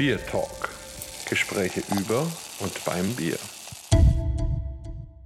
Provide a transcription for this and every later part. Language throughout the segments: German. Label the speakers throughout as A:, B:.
A: Bier Talk. Gespräche über und beim Bier.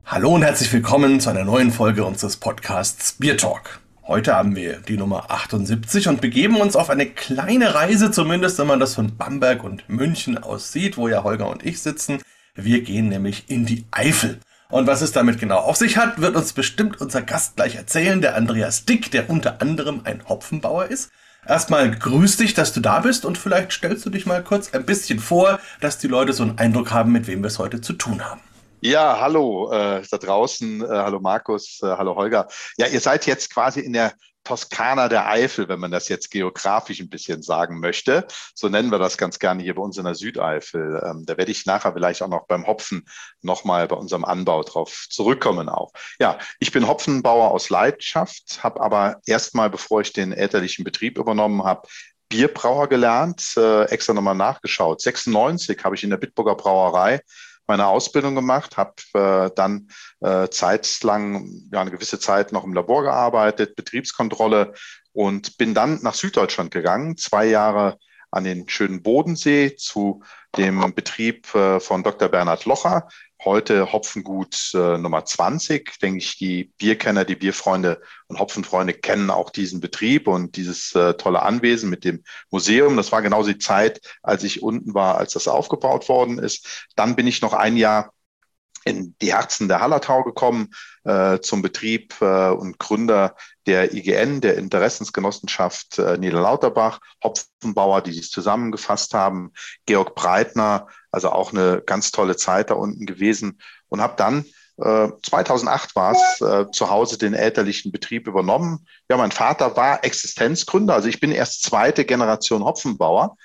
B: Hallo und herzlich willkommen zu einer neuen Folge unseres Podcasts Bier Talk. Heute haben wir die Nummer 78 und begeben uns auf eine kleine Reise, zumindest wenn man das von Bamberg und München aus sieht, wo ja Holger und ich sitzen. Wir gehen nämlich in die Eifel. Und was es damit genau auf sich hat, wird uns bestimmt unser Gast gleich erzählen, der Andreas Dick, der unter anderem ein Hopfenbauer ist. Erstmal grüß dich, dass du da bist und vielleicht stellst du dich mal kurz ein bisschen vor, dass die Leute so einen Eindruck haben, mit wem wir es heute zu tun haben.
C: Ja, hallo äh, da draußen, äh, hallo Markus, äh, hallo Holger. Ja, ihr seid jetzt quasi in der Toskana der Eifel, wenn man das jetzt geografisch ein bisschen sagen möchte. So nennen wir das ganz gerne hier bei uns in der Südeifel. Ähm, da werde ich nachher vielleicht auch noch beim Hopfen nochmal bei unserem Anbau drauf zurückkommen auch. Ja, ich bin Hopfenbauer aus Leidenschaft, habe aber erstmal, bevor ich den elterlichen Betrieb übernommen habe, Bierbrauer gelernt, äh, extra nochmal nachgeschaut. 96 habe ich in der Bitburger Brauerei meine Ausbildung gemacht, habe äh, dann äh, zeitlang, ja, eine gewisse Zeit noch im Labor gearbeitet, Betriebskontrolle und bin dann nach Süddeutschland gegangen, zwei Jahre an den schönen Bodensee zu dem Betrieb äh, von Dr. Bernhard Locher, heute Hopfengut äh, Nummer 20. Denke ich, die Bierkenner, die Bierfreunde und Hopfenfreunde kennen auch diesen Betrieb und dieses äh, tolle Anwesen mit dem Museum. Das war genauso die Zeit, als ich unten war, als das aufgebaut worden ist. Dann bin ich noch ein Jahr in die Herzen der Hallertau gekommen, äh, zum Betrieb äh, und Gründer der IGN, der Interessensgenossenschaft äh, Niederlauterbach, Hopfenbauer, die sich zusammengefasst haben, Georg Breitner, also auch eine ganz tolle Zeit da unten gewesen und habe dann 2008 war es, äh, zu Hause den elterlichen Betrieb übernommen. Ja, mein Vater war Existenzgründer, also ich bin erst zweite Generation Hopfenbauer.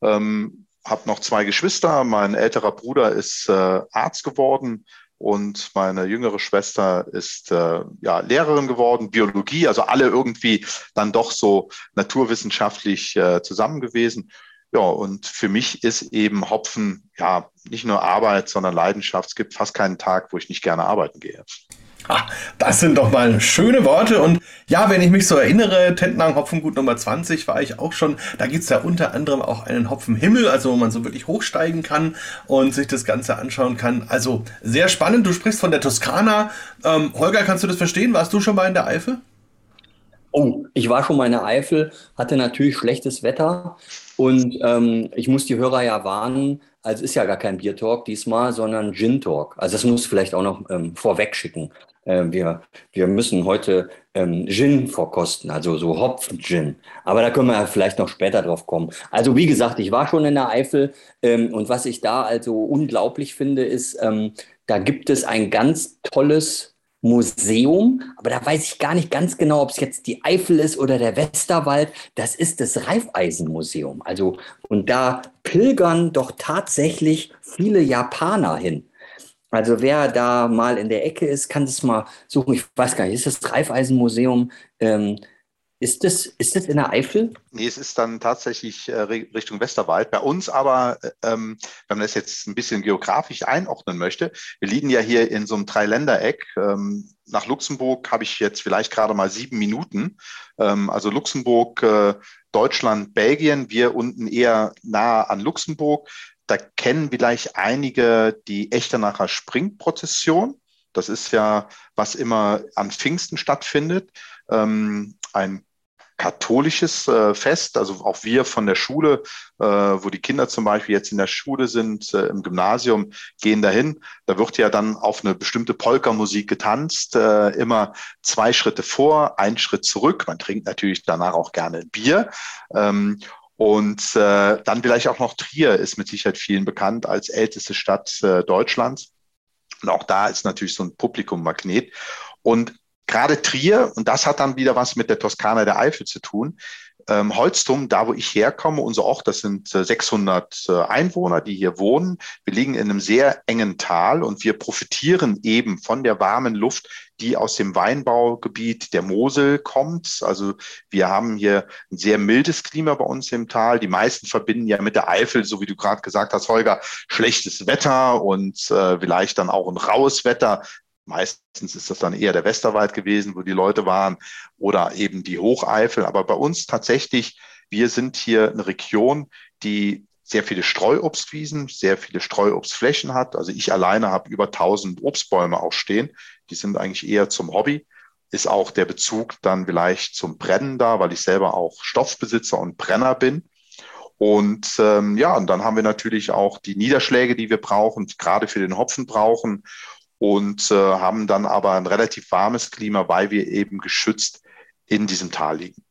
C: Ähm, habe noch zwei Geschwister. Mein älterer Bruder ist äh, Arzt geworden und meine jüngere Schwester ist äh, ja, Lehrerin geworden, Biologie, also alle irgendwie dann doch so naturwissenschaftlich äh, zusammen gewesen. Ja, und für mich ist eben Hopfen ja nicht nur Arbeit, sondern Leidenschaft. Es gibt fast keinen Tag, wo ich nicht gerne arbeiten gehe.
B: Ah, das sind doch mal schöne Worte. Und ja, wenn ich mich so erinnere, Tentenang Hopfengut Nummer 20 war ich auch schon. Da gibt es ja unter anderem auch einen Hopfenhimmel, also wo man so wirklich hochsteigen kann und sich das Ganze anschauen kann. Also sehr spannend. Du sprichst von der Toskana. Ähm, Holger, kannst du das verstehen? Warst du schon mal in der Eifel?
D: Oh, ich war schon mal in der Eifel, hatte natürlich schlechtes Wetter und ähm, ich muss die Hörer ja warnen, also ist ja gar kein Bier-Talk diesmal, sondern Gin-Talk. Also das muss vielleicht auch noch ähm, vorweg schicken. Äh, wir, wir müssen heute ähm, Gin vorkosten, also so Hopfen-Gin. Aber da können wir vielleicht noch später drauf kommen. Also wie gesagt, ich war schon in der Eifel ähm, und was ich da also unglaublich finde, ist, ähm, da gibt es ein ganz tolles Museum, aber da weiß ich gar nicht ganz genau, ob es jetzt die Eifel ist oder der Westerwald. Das ist das Reifeisenmuseum. Also, und da pilgern doch tatsächlich viele Japaner hin. Also wer da mal in der Ecke ist, kann es mal suchen. Ich weiß gar nicht, ist das Reifeisenmuseum? Ähm, ist das, ist das in der Eifel?
C: Nee, es ist dann tatsächlich äh, Richtung Westerwald. Bei uns aber, äh, ähm, wenn man das jetzt ein bisschen geografisch einordnen möchte, wir liegen ja hier in so einem Dreiländereck. Ähm, nach Luxemburg habe ich jetzt vielleicht gerade mal sieben Minuten. Ähm, also Luxemburg, äh, Deutschland, Belgien, wir unten eher nah an Luxemburg. Da kennen vielleicht einige die Echternacher Springprozession. Das ist ja, was immer an Pfingsten stattfindet. Ähm, ein katholisches äh, Fest, also auch wir von der Schule, äh, wo die Kinder zum Beispiel jetzt in der Schule sind, äh, im Gymnasium, gehen dahin. Da wird ja dann auf eine bestimmte Polka-Musik getanzt, äh, immer zwei Schritte vor, ein Schritt zurück. Man trinkt natürlich danach auch gerne Bier. Ähm, und äh, dann vielleicht auch noch Trier ist mit Sicherheit vielen bekannt als älteste Stadt äh, Deutschlands. Und auch da ist natürlich so ein Publikummagnet. Und gerade Trier, und das hat dann wieder was mit der Toskana der Eifel zu tun, ähm, Holztum, da wo ich herkomme, unser Ort, das sind äh, 600 äh, Einwohner, die hier wohnen. Wir liegen in einem sehr engen Tal und wir profitieren eben von der warmen Luft, die aus dem Weinbaugebiet der Mosel kommt. Also wir haben hier ein sehr mildes Klima bei uns im Tal. Die meisten verbinden ja mit der Eifel, so wie du gerade gesagt hast, Holger, schlechtes Wetter und äh, vielleicht dann auch ein raues Wetter. Meistens ist das dann eher der Westerwald gewesen, wo die Leute waren, oder eben die Hocheifel. Aber bei uns tatsächlich, wir sind hier eine Region, die sehr viele Streuobstwiesen, sehr viele Streuobstflächen hat. Also ich alleine habe über 1000 Obstbäume auch stehen. Die sind eigentlich eher zum Hobby. Ist auch der Bezug dann vielleicht zum Brennen da, weil ich selber auch Stoffbesitzer und Brenner bin. Und ähm, ja, und dann haben wir natürlich auch die Niederschläge, die wir brauchen, gerade für den Hopfen brauchen und äh, haben dann aber ein relativ warmes Klima, weil wir eben geschützt in diesem Tal liegen.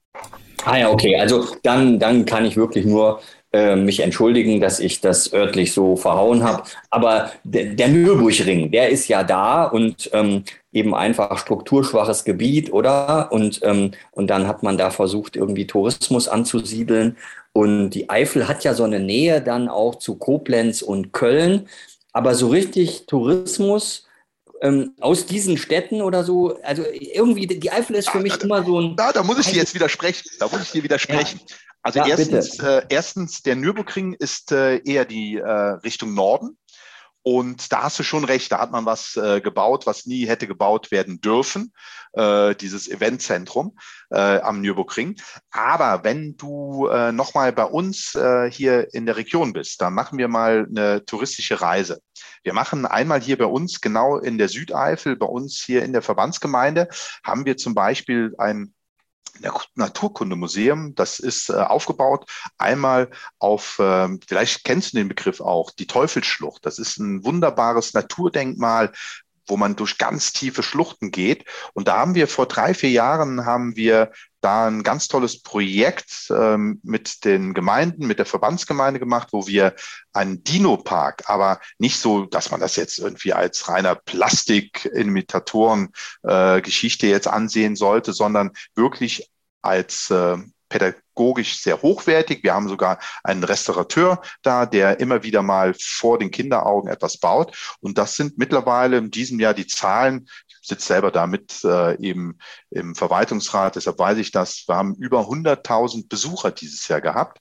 D: Ah ja, okay. Also dann, dann kann ich wirklich nur äh, mich entschuldigen, dass ich das örtlich so verhauen habe. Aber der, Nürburgring, der ist ja da und ähm, eben einfach strukturschwaches Gebiet, oder? Und, ähm, und dann hat man da versucht, irgendwie Tourismus anzusiedeln. Und die Eifel hat ja so eine Nähe dann auch zu Koblenz und Köln. Aber so richtig Tourismus ähm, aus diesen Städten oder so, also irgendwie, die Eifel ist für mich immer so ein.
C: Da, da muss ich dir jetzt widersprechen. Da muss ich dir widersprechen. Ja. Also ja, erstens, äh, erstens, der Nürburgring ist äh, eher die äh, Richtung Norden. Und da hast du schon recht, da hat man was äh, gebaut, was nie hätte gebaut werden dürfen, äh, dieses Eventzentrum äh, am Nürburgring. Aber wenn du äh, nochmal bei uns äh, hier in der Region bist, dann machen wir mal eine touristische Reise. Wir machen einmal hier bei uns, genau in der Südeifel, bei uns hier in der Verbandsgemeinde, haben wir zum Beispiel ein Naturkundemuseum. Das ist äh, aufgebaut einmal auf, äh, vielleicht kennst du den Begriff auch, die Teufelsschlucht. Das ist ein wunderbares Naturdenkmal, wo man durch ganz tiefe Schluchten geht. Und da haben wir vor drei, vier Jahren haben wir da ein ganz tolles Projekt ähm, mit den Gemeinden, mit der Verbandsgemeinde gemacht, wo wir einen Dino-Park, aber nicht so, dass man das jetzt irgendwie als reiner Plastik-Imitatoren-Geschichte äh, jetzt ansehen sollte, sondern wirklich als äh, pädagogisch sehr hochwertig. Wir haben sogar einen Restaurateur da, der immer wieder mal vor den Kinderaugen etwas baut. Und das sind mittlerweile in diesem Jahr die Zahlen. Ich sitze selber da mit äh, eben im Verwaltungsrat, deshalb weiß ich das. Wir haben über 100.000 Besucher dieses Jahr gehabt.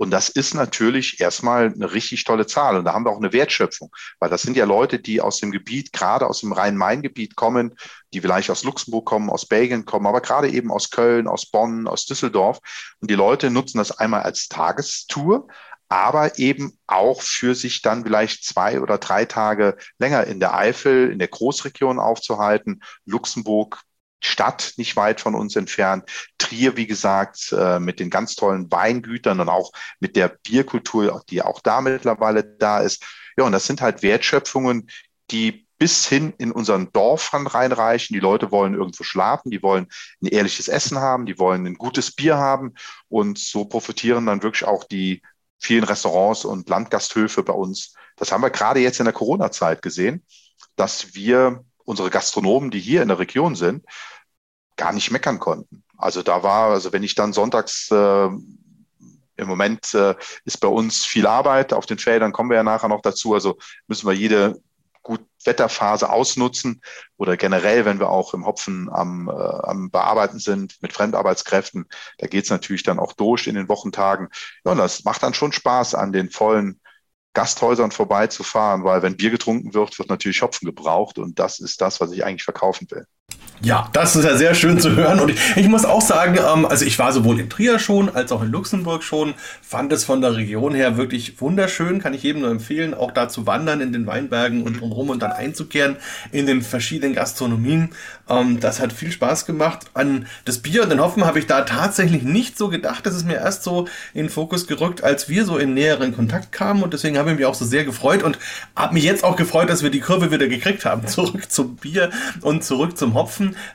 C: Und das ist natürlich erstmal eine richtig tolle Zahl. Und da haben wir auch eine Wertschöpfung, weil das sind ja Leute, die aus dem Gebiet, gerade aus dem Rhein-Main-Gebiet kommen, die vielleicht aus Luxemburg kommen, aus Belgien kommen, aber gerade eben aus Köln, aus Bonn, aus Düsseldorf. Und die Leute nutzen das einmal als Tagestour, aber eben auch für sich dann vielleicht zwei oder drei Tage länger in der Eifel, in der Großregion aufzuhalten. Luxemburg, Stadt nicht weit von uns entfernt. Trier, wie gesagt, äh, mit den ganz tollen Weingütern und auch mit der Bierkultur, die auch da mittlerweile da ist. Ja, und das sind halt Wertschöpfungen, die bis hin in unseren Dorf reinreichen. Die Leute wollen irgendwo schlafen, die wollen ein ehrliches Essen haben, die wollen ein gutes Bier haben. Und so profitieren dann wirklich auch die vielen Restaurants und Landgasthöfe bei uns. Das haben wir gerade jetzt in der Corona-Zeit gesehen, dass wir unsere Gastronomen, die hier in der Region sind, gar nicht meckern konnten. Also da war, also wenn ich dann sonntags äh, im Moment äh, ist bei uns viel Arbeit auf den Feldern, kommen wir ja nachher noch dazu. Also müssen wir jede gut Wetterphase ausnutzen oder generell, wenn wir auch im Hopfen am, äh, am Bearbeiten sind mit Fremdarbeitskräften, da geht es natürlich dann auch durch in den Wochentagen. Ja, und das macht dann schon Spaß, an den vollen Gasthäusern vorbeizufahren, weil wenn Bier getrunken wird, wird natürlich Hopfen gebraucht und das ist das, was ich eigentlich verkaufen will.
B: Ja, das ist ja sehr schön zu hören. Und ich, muss auch sagen, ähm, also ich war sowohl in Trier schon als auch in Luxemburg schon, fand es von der Region her wirklich wunderschön, kann ich jedem nur empfehlen, auch da zu wandern in den Weinbergen und drumherum und dann einzukehren in den verschiedenen Gastronomien. Ähm, das hat viel Spaß gemacht. An das Bier und den Hopfen habe ich da tatsächlich nicht so gedacht. Das ist mir erst so in den Fokus gerückt, als wir so in näheren Kontakt kamen. Und deswegen habe ich mich auch so sehr gefreut und habe mich jetzt auch gefreut, dass wir die Kurve wieder gekriegt haben. Zurück zum Bier und zurück zum Hopfen.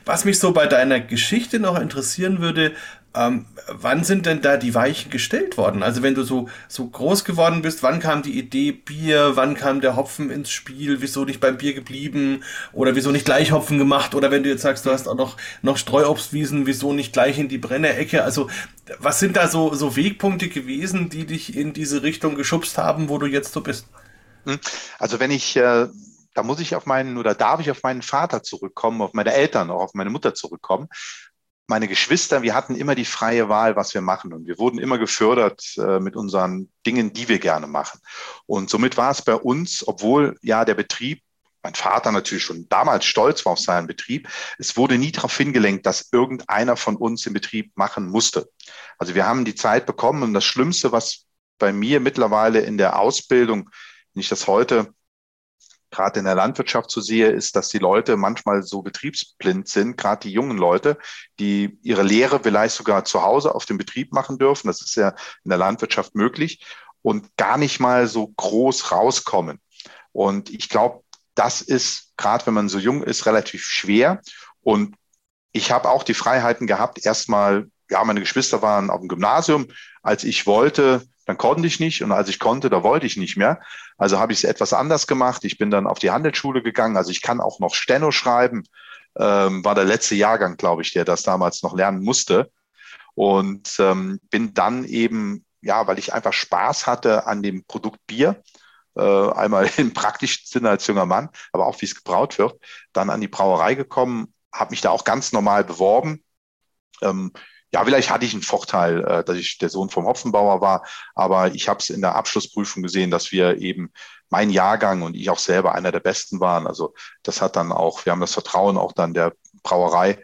B: Was mich so bei deiner Geschichte noch interessieren würde, ähm, wann sind denn da die Weichen gestellt worden? Also wenn du so, so groß geworden bist, wann kam die Idee Bier, wann kam der Hopfen ins Spiel, wieso nicht beim Bier geblieben oder wieso nicht gleich Hopfen gemacht oder wenn du jetzt sagst, du hast auch noch, noch Streuobstwiesen, wieso nicht gleich in die Brennerecke? Also was sind da so, so Wegpunkte gewesen, die dich in diese Richtung geschubst haben, wo du jetzt so bist?
C: Hm. Also wenn ich äh da muss ich auf meinen oder darf ich auf meinen Vater zurückkommen, auf meine Eltern, auch auf meine Mutter zurückkommen. Meine Geschwister, wir hatten immer die freie Wahl, was wir machen. Und wir wurden immer gefördert äh, mit unseren Dingen, die wir gerne machen. Und somit war es bei uns, obwohl ja der Betrieb mein Vater natürlich schon damals stolz war auf seinen Betrieb. Es wurde nie darauf hingelenkt, dass irgendeiner von uns den Betrieb machen musste. Also wir haben die Zeit bekommen und das Schlimmste, was bei mir mittlerweile in der Ausbildung, wenn ich das heute gerade in der Landwirtschaft so sehe, ist, dass die Leute manchmal so betriebsblind sind, gerade die jungen Leute, die ihre Lehre vielleicht sogar zu Hause auf dem Betrieb machen dürfen. Das ist ja in der Landwirtschaft möglich und gar nicht mal so groß rauskommen. Und ich glaube, das ist, gerade wenn man so jung ist, relativ schwer. Und ich habe auch die Freiheiten gehabt, erstmal, ja, meine Geschwister waren auf dem Gymnasium. Als ich wollte, dann konnte ich nicht und als ich konnte, da wollte ich nicht mehr. Also habe ich es etwas anders gemacht. Ich bin dann auf die Handelsschule gegangen. Also ich kann auch noch Steno schreiben. Ähm, war der letzte Jahrgang, glaube ich, der das damals noch lernen musste. Und ähm, bin dann eben, ja, weil ich einfach Spaß hatte an dem Produkt Bier, äh, einmal im praktischen Sinne als junger Mann, aber auch wie es gebraut wird, dann an die Brauerei gekommen, habe mich da auch ganz normal beworben. Ähm, ja, vielleicht hatte ich einen Vorteil, äh, dass ich der Sohn vom Hopfenbauer war, aber ich habe es in der Abschlussprüfung gesehen, dass wir eben mein Jahrgang und ich auch selber einer der Besten waren. Also das hat dann auch, wir haben das Vertrauen auch dann der Brauerei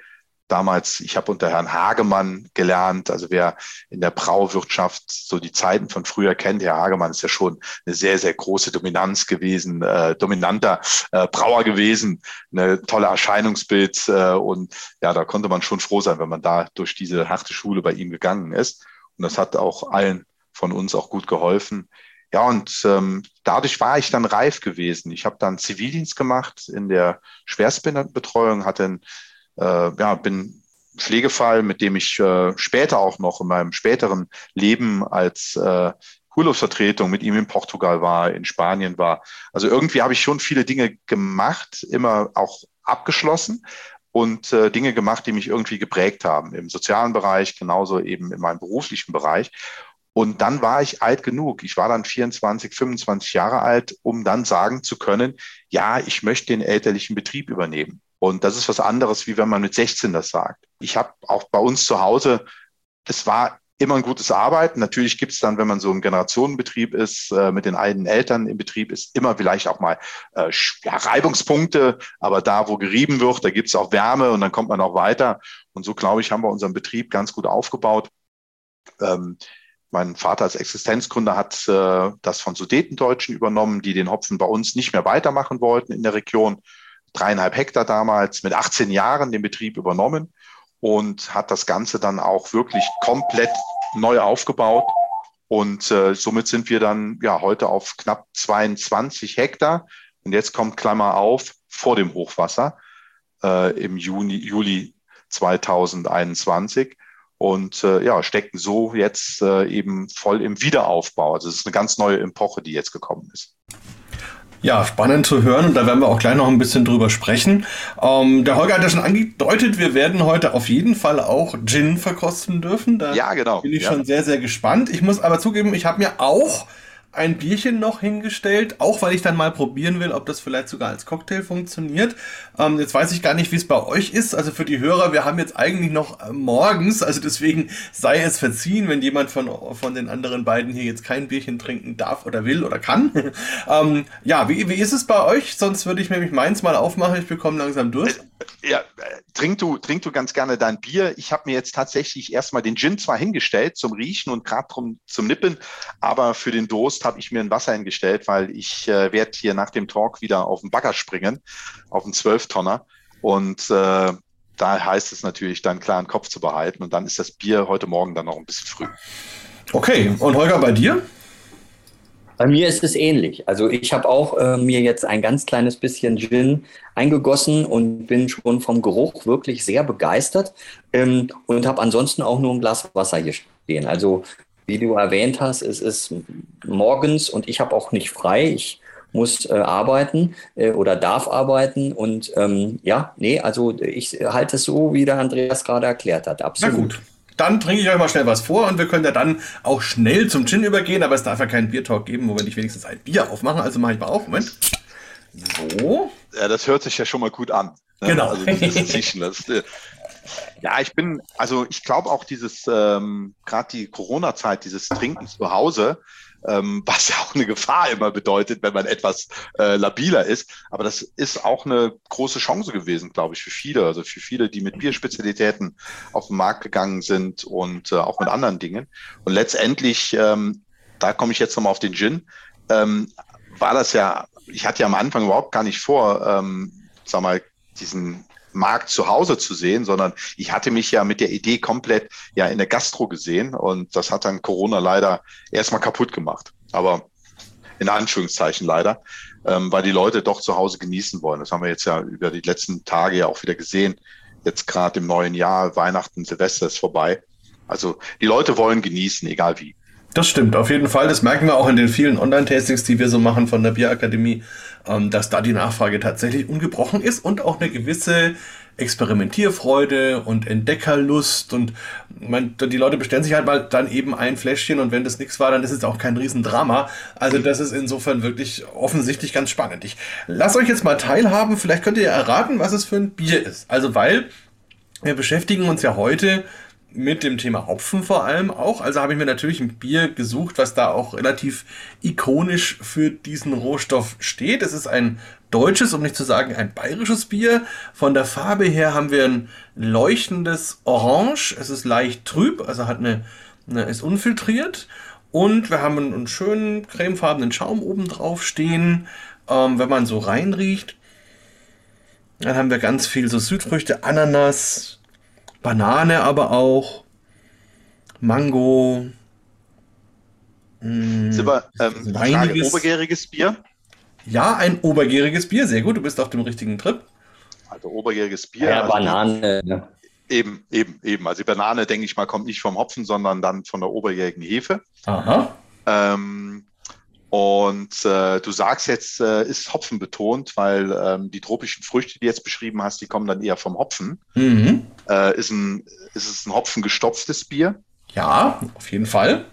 C: damals, ich habe unter Herrn Hagemann gelernt, also wer in der Brauwirtschaft so die Zeiten von früher kennt, Herr Hagemann ist ja schon eine sehr, sehr große Dominanz gewesen, äh, dominanter äh, Brauer gewesen, eine tolle Erscheinungsbild äh, und ja, da konnte man schon froh sein, wenn man da durch diese harte Schule bei ihm gegangen ist und das hat auch allen von uns auch gut geholfen. Ja, und ähm, dadurch war ich dann reif gewesen. Ich habe dann Zivildienst gemacht in der Schwerstbetreuung, hatte ein äh, ja, bin Pflegefall, mit dem ich äh, später auch noch in meinem späteren Leben als äh, Urlaubsvertretung mit ihm in Portugal war, in Spanien war. Also irgendwie habe ich schon viele Dinge gemacht, immer auch abgeschlossen und äh, Dinge gemacht, die mich irgendwie geprägt haben, im sozialen Bereich, genauso eben in meinem beruflichen Bereich. Und dann war ich alt genug. Ich war dann 24, 25 Jahre alt, um dann sagen zu können, ja, ich möchte den elterlichen Betrieb übernehmen. Und das ist was anderes, wie wenn man mit 16 das sagt. Ich habe auch bei uns zu Hause, es war immer ein gutes Arbeiten. Natürlich gibt es dann, wenn man so im Generationenbetrieb ist, äh, mit den alten Eltern im Betrieb, ist immer vielleicht auch mal äh, ja, Reibungspunkte, aber da, wo gerieben wird, da gibt es auch Wärme und dann kommt man auch weiter. Und so, glaube ich, haben wir unseren Betrieb ganz gut aufgebaut. Ähm, mein Vater als Existenzgründer hat äh, das von Sudetendeutschen übernommen, die den Hopfen bei uns nicht mehr weitermachen wollten in der Region dreieinhalb Hektar damals mit 18 Jahren den Betrieb übernommen und hat das Ganze dann auch wirklich komplett neu aufgebaut. Und äh, somit sind wir dann ja heute auf knapp 22 Hektar. Und jetzt kommt Klammer auf vor dem Hochwasser äh, im Juni, Juli 2021 und äh, ja, stecken so jetzt äh, eben voll im Wiederaufbau. Also es ist eine ganz neue Epoche, die jetzt gekommen ist.
B: Ja, spannend zu hören und da werden wir auch gleich noch ein bisschen drüber sprechen. Ähm, der Holger hat ja schon angedeutet, wir werden heute auf jeden Fall auch Gin verkosten dürfen. Da
C: ja, genau.
B: bin ich
C: ja.
B: schon sehr, sehr gespannt. Ich muss aber zugeben, ich habe mir auch ein Bierchen noch hingestellt, auch weil ich dann mal probieren will, ob das vielleicht sogar als Cocktail funktioniert. Ähm, jetzt weiß ich gar nicht, wie es bei euch ist. Also für die Hörer, wir haben jetzt eigentlich noch äh, morgens, also deswegen sei es verziehen, wenn jemand von, von den anderen beiden hier jetzt kein Bierchen trinken darf oder will oder kann. ähm, ja, wie, wie ist es bei euch? Sonst würde ich nämlich meins mal aufmachen. Ich bekomme langsam durch.
C: Ja, äh, trink du, trink du ganz gerne dein Bier. Ich habe mir jetzt tatsächlich erstmal den Gin zwar hingestellt zum Riechen und gerade zum Nippen, aber für den Durst habe ich mir ein Wasser hingestellt, weil ich äh, werde hier nach dem Talk wieder auf den Bagger springen, auf den Zwölftonner. Und äh, da heißt es natürlich, dann klaren Kopf zu behalten. Und dann ist das Bier heute Morgen dann noch ein bisschen früh.
B: Okay, und Holger, bei dir?
D: Bei mir ist es ähnlich. Also ich habe auch äh, mir jetzt ein ganz kleines bisschen Gin eingegossen und bin schon vom Geruch wirklich sehr begeistert ähm, und habe ansonsten auch nur ein Glas Wasser hier stehen. Also wie du erwähnt hast, es ist morgens und ich habe auch nicht frei. Ich muss äh, arbeiten äh, oder darf arbeiten. Und ähm, ja, nee, also ich halte es so, wie der Andreas gerade erklärt hat. Absolut.
B: Na gut. Dann trinke ich euch mal schnell was vor und wir können ja dann auch schnell zum Gin übergehen, aber es darf ja keinen Biertalk geben, wo wir nicht wenigstens ein Bier aufmachen. Also mache ich mal auf. Moment.
C: So. Ja, das hört sich ja schon mal gut an.
B: Ne? Genau.
C: Also das, äh, ja, ich bin, also ich glaube auch dieses, ähm, gerade die Corona-Zeit, dieses Trinken zu Hause, ähm, was ja auch eine Gefahr immer bedeutet, wenn man etwas äh, labiler ist. Aber das ist auch eine große Chance gewesen, glaube ich, für viele. Also für viele, die mit Bierspezialitäten auf den Markt gegangen sind und äh, auch mit anderen Dingen. Und letztendlich ähm, da komme ich jetzt nochmal auf den Gin, ähm, war das ja, ich hatte ja am Anfang überhaupt gar nicht vor, ähm, sag mal, diesen Markt zu Hause zu sehen, sondern ich hatte mich ja mit der Idee komplett ja in der Gastro gesehen und das hat dann Corona leider erstmal kaputt gemacht. Aber in Anführungszeichen leider, ähm, weil die Leute doch zu Hause genießen wollen. Das haben wir jetzt ja über die letzten Tage ja auch wieder gesehen. Jetzt gerade im neuen Jahr, Weihnachten, Silvester ist vorbei. Also die Leute wollen genießen, egal wie.
B: Das stimmt, auf jeden Fall. Das merken wir auch in den vielen Online-Tastings, die wir so machen von der Bierakademie, ähm, dass da die Nachfrage tatsächlich ungebrochen ist und auch eine gewisse Experimentierfreude und Entdeckerlust und man, die Leute bestellen sich halt mal dann eben ein Fläschchen und wenn das nichts war, dann ist es auch kein Riesendrama. Also das ist insofern wirklich offensichtlich ganz spannend. Ich lasse euch jetzt mal teilhaben, vielleicht könnt ihr erraten, was es für ein Bier ist. Also weil wir beschäftigen uns ja heute mit dem Thema Hopfen vor allem auch. Also habe ich mir natürlich ein Bier gesucht, was da auch relativ ikonisch für diesen Rohstoff steht. Es ist ein deutsches, um nicht zu sagen ein bayerisches Bier. Von der Farbe her haben wir ein leuchtendes Orange. Es ist leicht trüb, also hat eine, eine ist unfiltriert. Und wir haben einen, schönen cremefarbenen Schaum oben drauf stehen. Ähm, wenn man so reinriecht, dann haben wir ganz viel so Südfrüchte, Ananas, Banane aber auch, Mango.
C: Mh, Sind wir, ähm, Frage, obergäriges Bier?
B: Ja, ein obergäriges Bier, sehr gut, du bist auf dem richtigen Trip.
C: Also obergäriges Bier.
D: Ja,
C: also
D: Banane. Ja.
C: Eben, eben, eben. Also die Banane, denke ich mal, kommt nicht vom Hopfen, sondern dann von der oberjährigen Hefe.
B: Aha.
C: Ähm, und äh, du sagst jetzt, äh, ist Hopfen betont, weil ähm, die tropischen Früchte, die du jetzt beschrieben hast, die kommen dann eher vom Hopfen.
B: Mhm.
C: Äh, ist, ein, ist es ein hopfengestopftes Bier?
B: Ja, auf jeden Fall.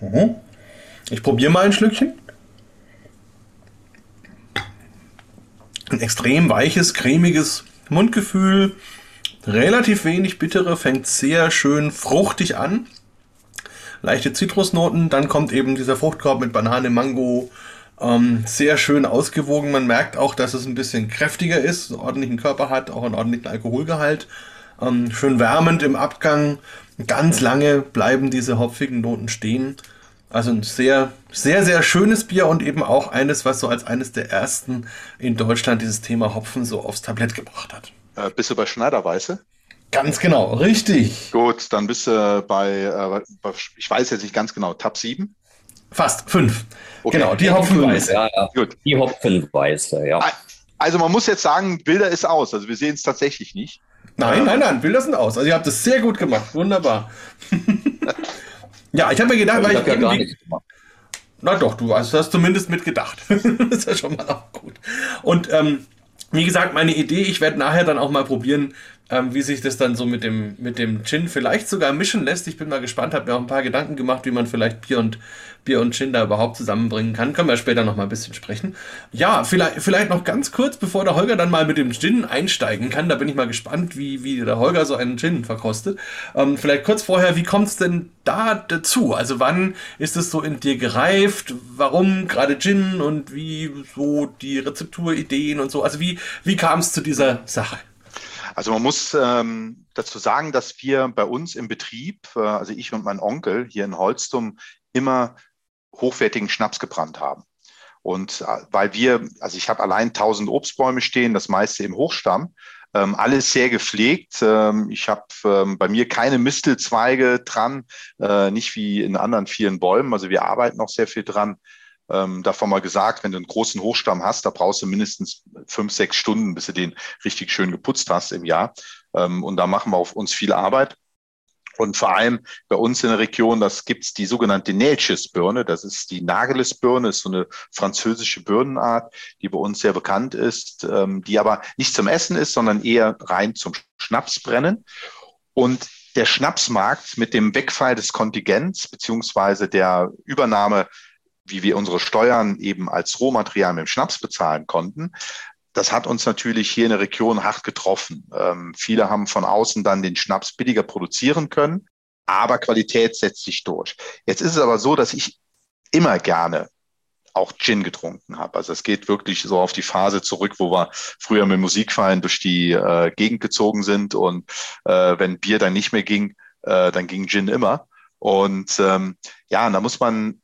B: Mhm. Ich probiere mal ein Schlückchen. Ein extrem weiches, cremiges Mundgefühl, relativ wenig bittere, fängt sehr schön fruchtig an. Leichte Zitrusnoten, dann kommt eben dieser Fruchtkorb mit Banane, Mango, ähm, sehr schön ausgewogen. Man merkt auch, dass es ein bisschen kräftiger ist, einen ordentlichen Körper hat, auch einen ordentlichen Alkoholgehalt. Ähm, schön wärmend im Abgang. Ganz lange bleiben diese hopfigen Noten stehen. Also ein sehr, sehr, sehr schönes Bier und eben auch eines, was so als eines der ersten in Deutschland dieses Thema Hopfen so aufs Tablett gebracht hat.
C: Äh, bist du bei Schneiderweiße?
B: Ganz genau, richtig.
C: Gut, dann bist du bei, äh, ich weiß jetzt nicht ganz genau, Tab 7?
B: Fast, 5. Okay. Genau, die Hopfenweiße.
D: Ja, ja. Gut. Die Hopfenweiße, ja.
C: Also man muss jetzt sagen, Bilder ist aus. Also wir sehen es tatsächlich nicht.
B: Nein, nein, nein, Bilder sind aus. Also ihr habt es sehr gut gemacht. Wunderbar. Ja, ich habe mir gedacht, weil ich, ich ja gar nichts gemacht. Na doch, du hast, hast zumindest mitgedacht. das ist ja schon mal auch gut. Und ähm, wie gesagt, meine Idee, ich werde nachher dann auch mal probieren, ähm, wie sich das dann so mit dem, mit dem Gin vielleicht sogar mischen lässt. Ich bin mal gespannt, habe mir auch ein paar Gedanken gemacht, wie man vielleicht Bier und, Bier und Gin da überhaupt zusammenbringen kann. Können wir später noch mal ein bisschen sprechen. Ja, vielleicht, vielleicht noch ganz kurz, bevor der Holger dann mal mit dem Gin einsteigen kann. Da bin ich mal gespannt, wie, wie der Holger so einen Gin verkostet. Ähm, vielleicht kurz vorher, wie kommt es denn da dazu? Also wann ist es so in dir gereift? Warum gerade Gin und wie so die Rezepturideen und so? Also wie, wie kam es zu dieser Sache?
C: Also man muss ähm, dazu sagen, dass wir bei uns im Betrieb, äh, also ich und mein Onkel hier in Holstum, immer hochwertigen Schnaps gebrannt haben. Und äh, weil wir, also ich habe allein 1000 Obstbäume stehen, das meiste im Hochstamm, ähm, alles sehr gepflegt. Ähm, ich habe ähm, bei mir keine Mistelzweige dran, äh, nicht wie in anderen vielen Bäumen. Also wir arbeiten noch sehr viel dran ähm, davon mal gesagt, wenn du einen großen Hochstamm hast, da brauchst du mindestens fünf, sechs Stunden, bis du den richtig schön geputzt hast im Jahr. Ähm, und da machen wir auf uns viel Arbeit. Und vor allem bei uns in der Region, das gibt's die sogenannte Nelches-Birne. Das ist die Nageles-Birne, ist so eine französische Birnenart, die bei uns sehr bekannt ist, ähm, die aber nicht zum Essen ist, sondern eher rein zum Schnapsbrennen. Und der Schnapsmarkt mit dem Wegfall des Kontingents beziehungsweise der Übernahme wie wir unsere Steuern eben als Rohmaterial mit dem Schnaps bezahlen konnten, das hat uns natürlich hier in der Region hart getroffen. Ähm, viele haben von außen dann den Schnaps billiger produzieren können, aber Qualität setzt sich durch. Jetzt ist es aber so, dass ich immer gerne auch Gin getrunken habe. Also es geht wirklich so auf die Phase zurück, wo wir früher mit Musikvereinen durch die äh, Gegend gezogen sind und äh, wenn Bier dann nicht mehr ging, äh, dann ging Gin immer. Und ähm, ja, da muss man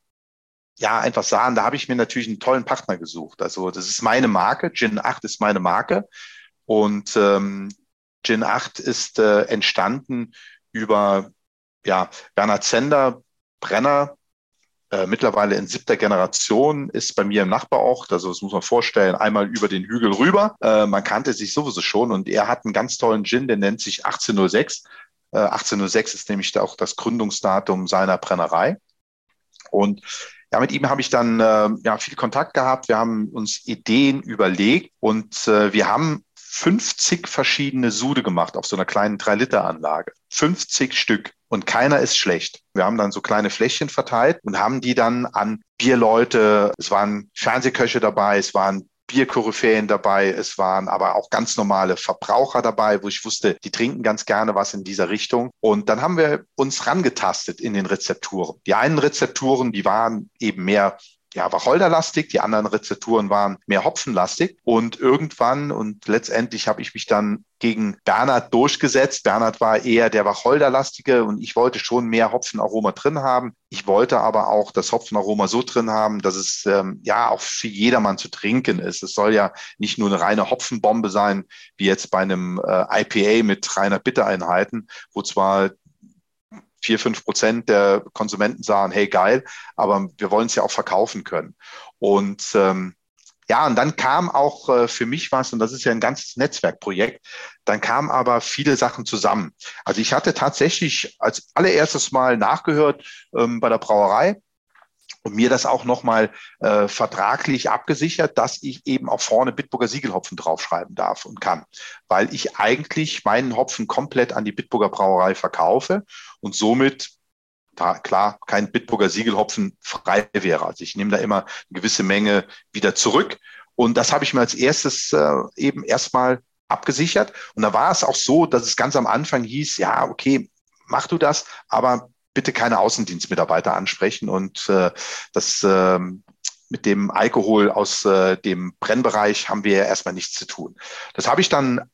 C: ja, einfach sahen, da habe ich mir natürlich einen tollen Partner gesucht. Also das ist meine Marke, Gin 8 ist meine Marke. Und ähm, Gin 8 ist äh, entstanden über ja, Werner Zender, Brenner, äh, mittlerweile in siebter Generation, ist bei mir im Nachbarort. Also das muss man vorstellen, einmal über den Hügel rüber. Äh, man kannte sich sowieso schon und er hat einen ganz tollen Gin, der nennt sich 1806. Äh, 1806 ist nämlich auch das Gründungsdatum seiner Brennerei. Und ja, mit ihm habe ich dann äh, ja, viel Kontakt gehabt. Wir haben uns Ideen überlegt und äh, wir haben 50 verschiedene Sude gemacht auf so einer kleinen 3-Liter-Anlage. 50 Stück und keiner ist schlecht. Wir haben dann so kleine Fläschchen verteilt und haben die dann an Bierleute, es waren Fernsehköche dabei, es waren Bierkoryphäen dabei, es waren aber auch ganz normale Verbraucher dabei, wo ich wusste, die trinken ganz gerne was in dieser Richtung. Und dann haben wir uns rangetastet in den Rezepturen. Die einen Rezepturen, die waren eben mehr ja, Wacholderlastig, die anderen Rezepturen waren mehr hopfenlastig. Und irgendwann und letztendlich habe ich mich dann gegen Bernhard durchgesetzt. Bernhard war eher der Wacholderlastige und ich wollte schon mehr Hopfenaroma drin haben. Ich wollte aber auch das Hopfenaroma so drin haben, dass es ähm, ja auch für jedermann zu trinken ist. Es soll ja nicht nur eine reine Hopfenbombe sein, wie jetzt bei einem äh, IPA mit reiner Bittereinheiten, wo zwar vier, fünf Prozent der Konsumenten sagen, hey geil, aber wir wollen es ja auch verkaufen können. Und ähm, ja, und dann kam auch äh, für mich was, und das ist ja ein ganzes Netzwerkprojekt, dann kamen aber viele Sachen zusammen. Also ich hatte tatsächlich als allererstes mal nachgehört ähm, bei der Brauerei, und mir das auch nochmal äh, vertraglich abgesichert, dass ich eben auch vorne Bitburger Siegelhopfen draufschreiben darf und kann, weil ich eigentlich meinen Hopfen komplett an die Bitburger Brauerei verkaufe und somit da klar kein Bitburger Siegelhopfen frei wäre. Also ich nehme da immer eine gewisse Menge wieder zurück. Und das habe ich mir als erstes äh, eben erstmal abgesichert. Und da war es auch so, dass es ganz am Anfang hieß, ja, okay, mach du das, aber bitte keine Außendienstmitarbeiter ansprechen und äh, das äh, mit dem Alkohol aus äh, dem Brennbereich haben wir ja erstmal nichts zu tun. Das habe ich dann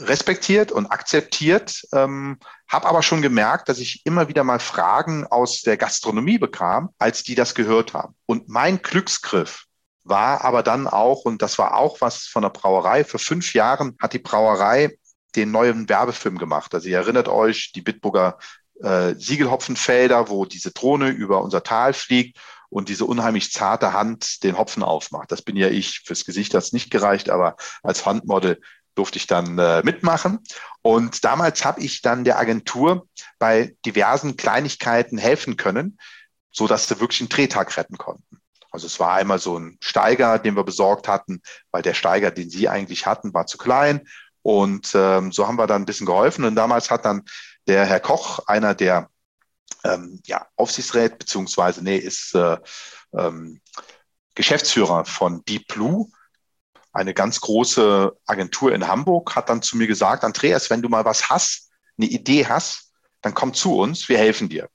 C: respektiert und akzeptiert, ähm, habe aber schon gemerkt, dass ich immer wieder mal Fragen aus der Gastronomie bekam, als die das gehört haben. Und mein Glücksgriff war aber dann auch, und das war auch was von der Brauerei, vor fünf Jahren hat die Brauerei den neuen Werbefilm gemacht. Also ihr erinnert euch, die Bitburger äh, Siegelhopfenfelder, wo diese Drohne über unser Tal fliegt und diese unheimlich zarte Hand den Hopfen aufmacht. Das bin ja ich. Fürs Gesicht hat es nicht gereicht, aber als Handmodel durfte ich dann äh, mitmachen. Und damals habe ich dann der Agentur bei diversen Kleinigkeiten helfen können, so dass sie wirklich einen Drehtag retten konnten. Also es war einmal so ein Steiger, den wir besorgt hatten, weil der Steiger, den sie eigentlich hatten, war zu klein. Und ähm, so haben wir dann ein bisschen geholfen. Und damals hat dann der Herr Koch, einer der ähm, ja, Aufsichtsrät, beziehungsweise, nee, ist äh, ähm, Geschäftsführer von Deep Blue, eine ganz große Agentur in Hamburg, hat dann zu mir gesagt, Andreas, wenn du mal was hast, eine Idee hast, dann komm zu uns, wir helfen dir.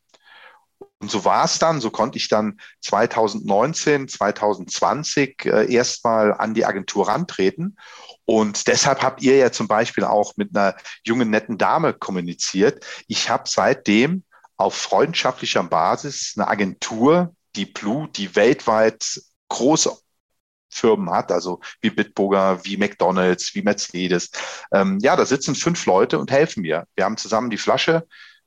C: Und so war es dann, so konnte ich dann 2019, 2020 äh, erstmal an die Agentur rantreten und deshalb habt ihr ja zum Beispiel auch mit einer jungen, netten Dame kommuniziert. Ich habe seitdem auf freundschaftlicher Basis eine Agentur, die Blue, die weltweit große Firmen hat, also wie Bitburger, wie McDonalds, wie Mercedes. Ähm, ja, da sitzen fünf Leute und helfen mir. Wir haben zusammen die Flasche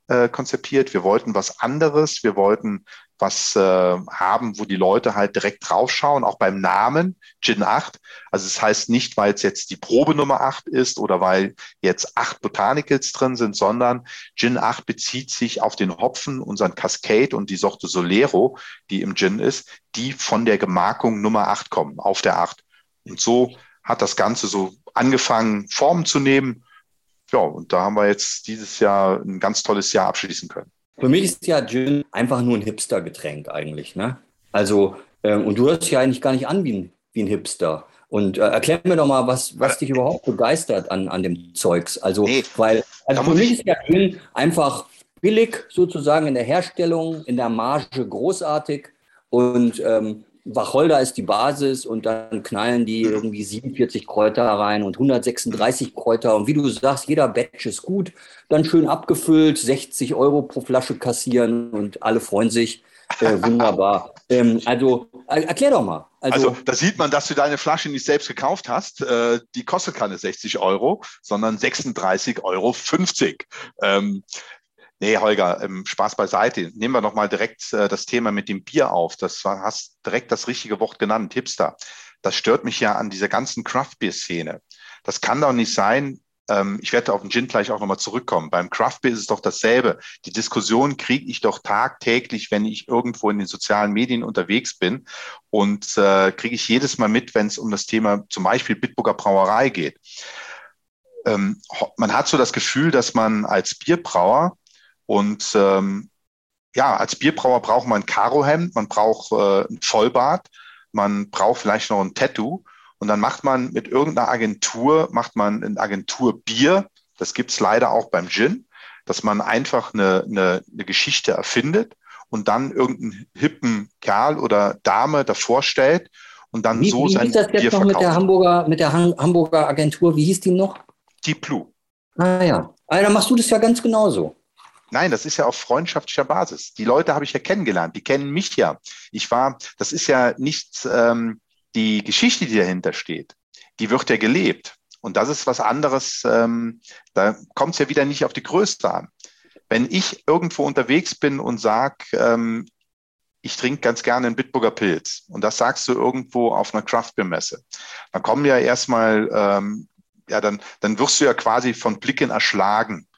C: äh, konzipiert. Wir wollten was anderes. Wir wollten was äh, haben, wo die Leute halt direkt draufschauen, auch beim Namen Gin 8. Also es das heißt nicht, weil es jetzt die Probe Nummer 8 ist oder weil jetzt acht Botanicals drin sind, sondern Gin 8 bezieht sich auf den Hopfen, unseren Cascade und die Sorte Solero, die im Gin ist, die von der Gemarkung Nummer 8 kommen, auf der 8. Und so hat das Ganze so angefangen, Formen zu nehmen. Ja, und da haben wir jetzt dieses Jahr ein ganz tolles Jahr abschließen können.
D: Für mich ist ja Gin einfach nur ein Hipster-Getränk eigentlich. Ne? Also, ähm, und du hörst ja eigentlich gar nicht an wie ein, wie ein Hipster. Und äh, erklär mir doch mal, was, was dich überhaupt begeistert an, an dem Zeugs. Also, nee, weil, also für mich ist ja Gin einfach billig sozusagen in der Herstellung, in der Marge großartig und ähm, Wacholder ist die Basis und dann knallen die irgendwie 47 Kräuter rein und 136 Kräuter. Und wie du sagst, jeder Batch ist gut. Dann schön abgefüllt, 60 Euro pro Flasche kassieren und alle freuen sich. Äh, wunderbar. ähm, also, äh, erklär doch mal.
C: Also, also, da sieht man, dass du deine Flasche nicht selbst gekauft hast. Äh, die kostet keine 60 Euro, sondern 36,50 Euro. Ähm, nee, Holger, ähm, Spaß beiseite. Nehmen wir noch mal direkt äh, das Thema mit dem Bier auf. Das war, hast direkt das richtige Wort genannt, Hipster. Das stört mich ja an dieser ganzen Craft-Beer-Szene. Das kann doch nicht sein, ähm, ich werde auf den Gin gleich auch nochmal zurückkommen. Beim Craft Beer ist es doch dasselbe. Die Diskussion kriege ich doch tagtäglich, wenn ich irgendwo in den sozialen Medien unterwegs bin und äh, kriege ich jedes Mal mit, wenn es um das Thema zum Beispiel Bitburger Brauerei geht. Ähm, man hat so das Gefühl, dass man als Bierbrauer und ähm, ja, als Bierbrauer braucht man ein Karohemd, man braucht äh, ein Vollbart, man braucht vielleicht noch ein Tattoo und dann macht man mit irgendeiner Agentur, macht man ein Agenturbier. Das gibt es leider auch beim Gin, dass man einfach eine, eine, eine Geschichte erfindet und dann irgendeinen hippen Kerl oder Dame davor stellt und dann
D: wie,
C: so
D: wie
C: sein
D: hieß das jetzt
C: Bier
D: noch
C: verkauft.
D: mit der Hamburger, mit der Han Hamburger Agentur? Wie hieß die noch?
C: Die Plu.
D: Ah ja. Ah, dann machst du das ja ganz genauso.
C: Nein, das ist ja auf freundschaftlicher Basis. Die Leute habe ich ja kennengelernt, die kennen mich ja. Ich war, das ist ja nicht ähm, die Geschichte, die dahinter steht, die wird ja gelebt. Und das ist was anderes, ähm, da kommt es ja wieder nicht auf die Größe an. Wenn ich irgendwo unterwegs bin und sage, ähm, ich trinke ganz gerne einen Bitburger Pilz und das sagst du irgendwo auf einer Craftbeer-Messe, dann kommen ja erstmal, ähm, ja, dann, dann wirst du ja quasi von Blicken erschlagen.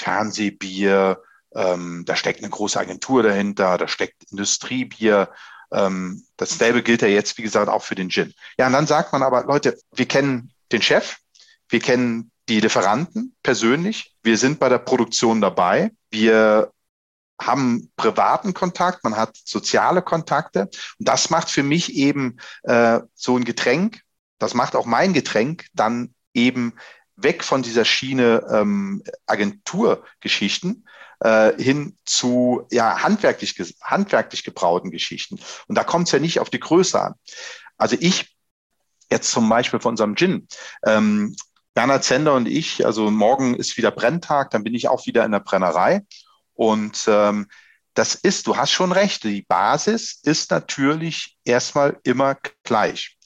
C: Fernsehbier, ähm, da steckt eine große Agentur dahinter, da steckt Industriebier, ähm, dasselbe gilt ja jetzt, wie gesagt, auch für den Gin. Ja, und dann sagt man aber, Leute, wir kennen den Chef, wir kennen die Lieferanten persönlich, wir sind bei der Produktion dabei, wir haben privaten Kontakt, man hat soziale Kontakte. Und das macht für mich eben äh, so ein Getränk, das macht auch mein Getränk dann eben weg von dieser Schiene ähm, Agenturgeschichten äh, hin zu ja, handwerklich, handwerklich gebrauten Geschichten. Und da kommt es ja nicht auf die Größe an. Also ich jetzt zum Beispiel von unserem Gin. Ähm, Bernhard Zender und ich, also morgen ist wieder Brenntag, dann bin ich auch wieder in der Brennerei. Und ähm, das ist, du hast schon recht, die Basis ist natürlich erstmal immer gleich.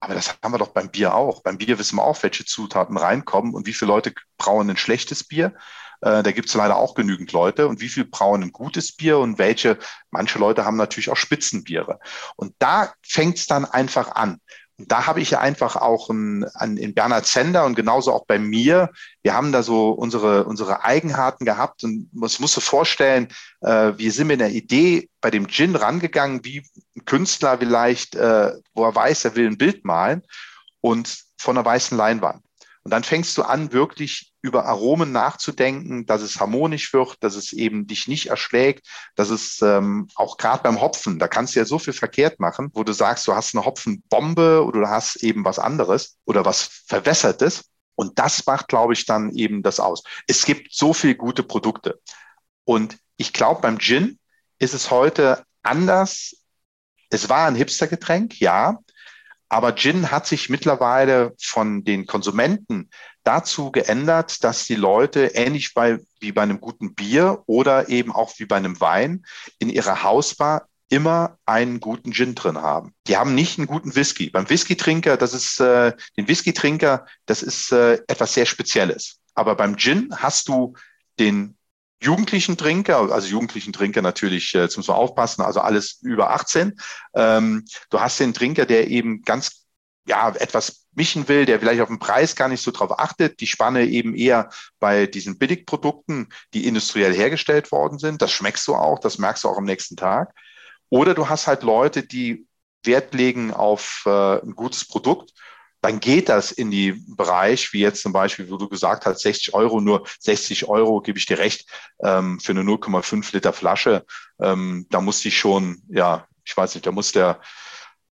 C: Aber das haben wir doch beim Bier auch. Beim Bier wissen wir auch, welche Zutaten reinkommen und wie viele Leute brauen ein schlechtes Bier. Äh, da gibt es leider auch genügend Leute. Und wie viel brauen ein gutes Bier und welche, manche Leute haben natürlich auch Spitzenbiere. Und da fängt es dann einfach an. Da habe ich einfach auch ein, ein, in Bernhard Zender und genauso auch bei mir, wir haben da so unsere, unsere Eigenheiten gehabt und man muss sich vorstellen, äh, wir sind mit einer Idee bei dem Gin rangegangen, wie ein Künstler vielleicht, äh, wo er weiß, er will ein Bild malen und von einer weißen Leinwand. Und dann fängst du an, wirklich über Aromen nachzudenken, dass es harmonisch wird, dass es eben dich nicht erschlägt, dass es ähm, auch gerade beim Hopfen, da kannst du ja so viel verkehrt machen, wo du sagst, du hast eine Hopfenbombe oder du hast eben was anderes oder was Verwässertes. Und das macht, glaube ich, dann eben das aus. Es gibt so viele gute Produkte. Und ich glaube, beim Gin ist es heute anders. Es war ein Hipstergetränk, ja, aber Gin hat sich mittlerweile von den Konsumenten dazu geändert, dass die Leute ähnlich bei, wie bei einem guten Bier oder eben auch wie bei einem Wein in ihrer Hausbar immer einen guten Gin drin haben. Die haben nicht einen guten Whisky. Beim Whisky-Trinker, das ist äh, den Whisky-Trinker, das ist äh, etwas sehr Spezielles. Aber beim Gin hast du den jugendlichen Trinker, also jugendlichen Trinker natürlich, äh, muss man aufpassen, also alles über 18. Ähm, du hast den Trinker, der eben ganz, ja, etwas mischen will, der vielleicht auf den Preis gar nicht so drauf achtet, die Spanne eben eher bei diesen Billigprodukten, die industriell hergestellt worden sind. Das schmeckst du auch, das merkst du auch am nächsten Tag. Oder du hast halt Leute, die Wert legen auf äh, ein gutes Produkt dann geht das in die Bereich, wie jetzt zum Beispiel, wo du gesagt hast, 60 Euro, nur 60 Euro, gebe ich dir recht, ähm, für eine 0,5 Liter Flasche. Ähm, da muss ich schon, ja, ich weiß nicht, da muss der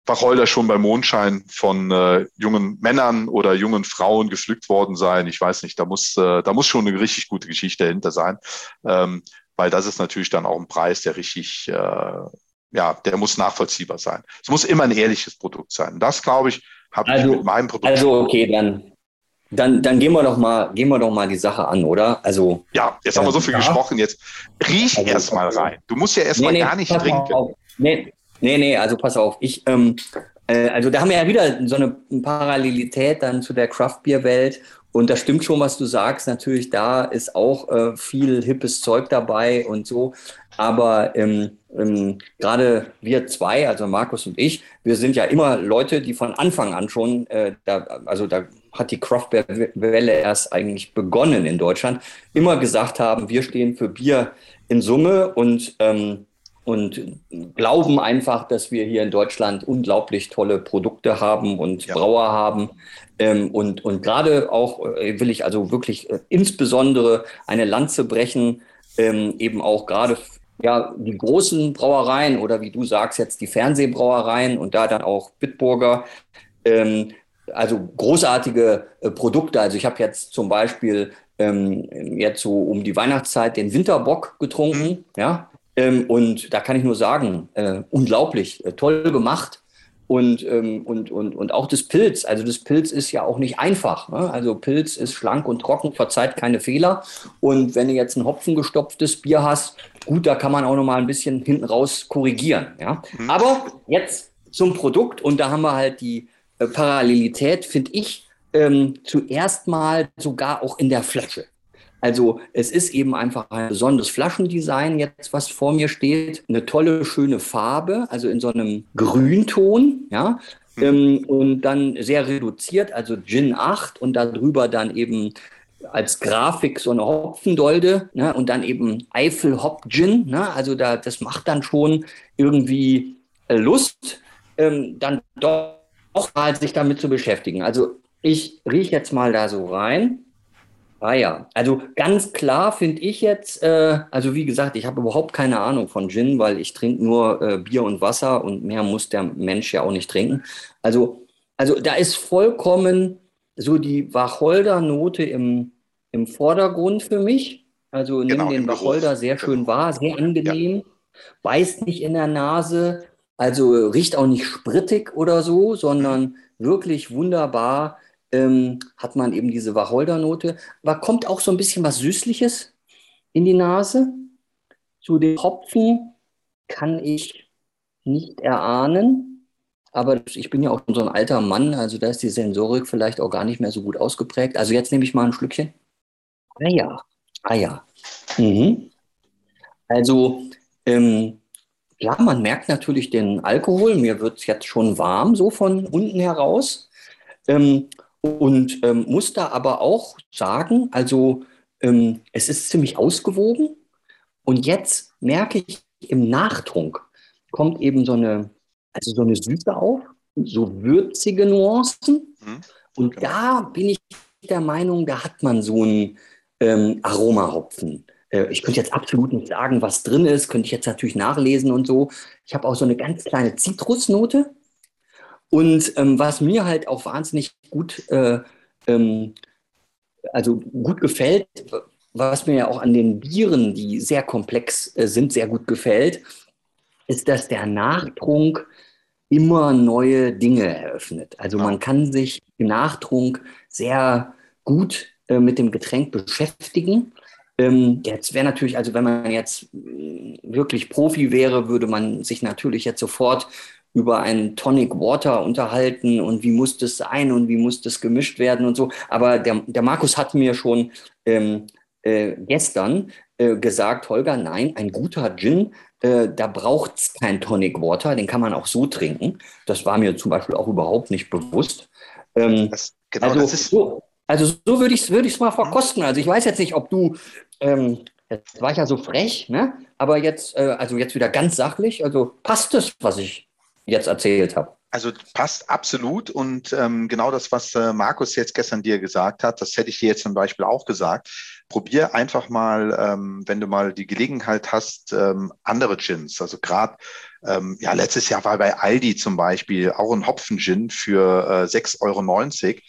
C: Wacholder schon beim Mondschein von äh, jungen Männern oder jungen Frauen gepflückt worden sein. Ich weiß nicht, da muss, äh, da muss schon eine richtig gute Geschichte dahinter sein, ähm, weil das ist natürlich dann auch ein Preis, der richtig, äh, ja, der muss nachvollziehbar sein. Es muss immer ein ehrliches Produkt sein. Das, glaube ich, habe
D: also,
C: ich mit meinem Produkt.
D: Also okay, dann dann, dann gehen wir doch mal, gehen wir doch mal die Sache an, oder? Also.
C: Ja, jetzt haben wir so viel ja. gesprochen. Jetzt riech also, erst mal rein. Du musst ja erst nee, mal nee, gar nicht trinken.
D: Nee, nee, nee, also pass auf. Ich, ähm, äh, also da haben wir ja wieder so eine Parallelität dann zu der Craft Beer Welt. Und das stimmt schon, was du sagst. Natürlich, da ist auch äh, viel hippes Zeug dabei und so. Aber ähm, ähm, gerade wir zwei, also Markus und ich, wir sind ja immer Leute, die von Anfang an schon, äh, da, also da hat die Craft-Welle erst eigentlich begonnen in Deutschland, immer gesagt haben, wir stehen für Bier in Summe und, ähm, und glauben einfach, dass wir hier in Deutschland unglaublich tolle Produkte haben und ja. Brauer haben. Ähm, und und gerade auch äh, will ich also wirklich äh, insbesondere eine Lanze brechen, ähm, eben auch gerade ja, die großen Brauereien oder wie du sagst jetzt die Fernsehbrauereien und da dann auch Bitburger, ähm, also großartige äh, Produkte. Also ich habe jetzt zum Beispiel ähm, jetzt so um die Weihnachtszeit den Winterbock getrunken, mhm. ja, ähm, und da kann ich nur sagen, äh, unglaublich, äh, toll gemacht. Und, ähm, und, und, und auch das Pilz. Also das Pilz ist ja auch nicht einfach. Ne? Also Pilz ist schlank und trocken, verzeiht keine Fehler. Und wenn du jetzt ein hopfengestopftes Bier hast, gut, da kann man auch noch mal ein bisschen hinten raus korrigieren. Ja? Mhm. Aber jetzt zum Produkt und da haben wir halt die äh, Parallelität, finde ich, ähm, zuerst mal sogar auch in der Flasche. Also es ist eben einfach ein besonderes Flaschendesign jetzt, was vor mir steht. Eine tolle, schöne Farbe, also in so einem Grünton, ja. Mhm. Ähm, und dann sehr reduziert, also Gin 8 und darüber dann eben als Grafik so eine Hopfendolde ne, und dann eben Eifel Hop Gin. Ne, also da, das macht dann schon irgendwie äh, Lust, ähm, dann doch mal sich damit zu beschäftigen. Also ich rieche jetzt mal da so rein. Ah ja, also ganz klar finde ich jetzt, äh, also wie gesagt, ich habe überhaupt keine Ahnung von Gin, weil ich trinke nur äh, Bier und Wasser und mehr muss der Mensch ja auch nicht trinken. Also, also da ist vollkommen so die Wacholder-Note im, im Vordergrund für mich. Also genau, nimm den Wacholder sehr schön genau. wahr, sehr angenehm, ja. beißt nicht in der Nase, also riecht auch nicht sprittig oder so, sondern wirklich wunderbar ähm, hat man eben diese Wacholdernote. Aber kommt auch so ein bisschen was Süßliches in die Nase. Zu den Hopfen kann ich nicht erahnen. Aber ich bin ja auch so ein alter Mann, also da ist die Sensorik vielleicht auch gar nicht mehr so gut ausgeprägt. Also jetzt nehme ich mal ein Schlückchen. Ah ja, ah ja. Mhm. Also, ähm, klar, man merkt natürlich den Alkohol. Mir wird es jetzt schon warm, so von unten heraus. Ähm, und ähm, muss da aber auch sagen, also ähm, es ist ziemlich ausgewogen. Und jetzt merke ich im Nachtrunk kommt eben so eine, also so eine Süße auf, so würzige Nuancen. Mhm. Und da bin ich der Meinung, da hat man so einen ähm, Aromahopfen. Äh, ich könnte jetzt absolut nicht sagen, was drin ist, könnte ich jetzt natürlich nachlesen und so. Ich habe auch so eine ganz kleine Zitrusnote. Und ähm, was mir halt auch wahnsinnig gut, äh, ähm, also gut gefällt, was mir ja auch an den Bieren, die sehr komplex äh, sind, sehr gut gefällt, ist, dass der Nachtrunk immer neue Dinge eröffnet. Also man kann sich im Nachtrunk sehr gut äh, mit dem Getränk beschäftigen. Ähm, jetzt wäre natürlich, also wenn man jetzt äh, wirklich Profi wäre, würde man sich natürlich jetzt sofort über einen Tonic Water unterhalten und wie muss das sein und wie muss das gemischt werden und so. Aber der, der Markus hat mir schon ähm, äh, gestern äh, gesagt, Holger, nein, ein guter Gin, äh, da braucht es kein Tonic Water, den kann man auch so trinken. Das war mir zum Beispiel auch überhaupt nicht bewusst. Ähm, das, genau, also, das ist so, also so würde ich es würd mal verkosten. Also ich weiß jetzt nicht, ob du, ähm, jetzt war ich ja so frech, ne? aber jetzt, äh, also jetzt wieder ganz sachlich, also passt es, was ich jetzt erzählt habe.
C: Also passt absolut und ähm, genau das, was äh, Markus jetzt gestern dir gesagt hat, das hätte ich dir jetzt zum Beispiel auch gesagt. Probier einfach mal, ähm, wenn du mal die Gelegenheit hast, ähm, andere Gins. Also gerade, ähm, ja, letztes Jahr war bei Aldi zum Beispiel auch ein Hopfen-Gin für äh, 6,90 Euro.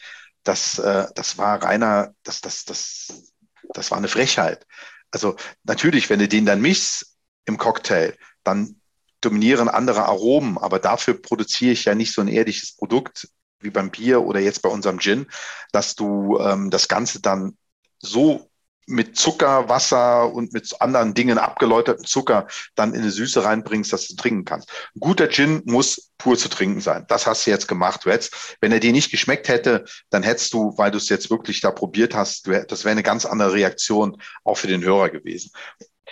C: Das, äh, das war reiner, das, das, das, das war eine Frechheit. Also natürlich, wenn du den dann mischst im Cocktail, dann dominieren andere Aromen, aber dafür produziere ich ja nicht so ein ehrliches Produkt, wie beim Bier oder jetzt bei unserem Gin, dass du ähm, das Ganze dann so mit Zucker, Wasser und mit anderen Dingen abgeläuterten Zucker dann in eine Süße reinbringst, dass du trinken kannst. Ein guter Gin muss pur zu trinken sein. Das hast du jetzt gemacht. Du wenn er dir nicht geschmeckt hätte, dann hättest du, weil du es jetzt wirklich da probiert hast, das wäre eine ganz andere Reaktion auch für den Hörer gewesen.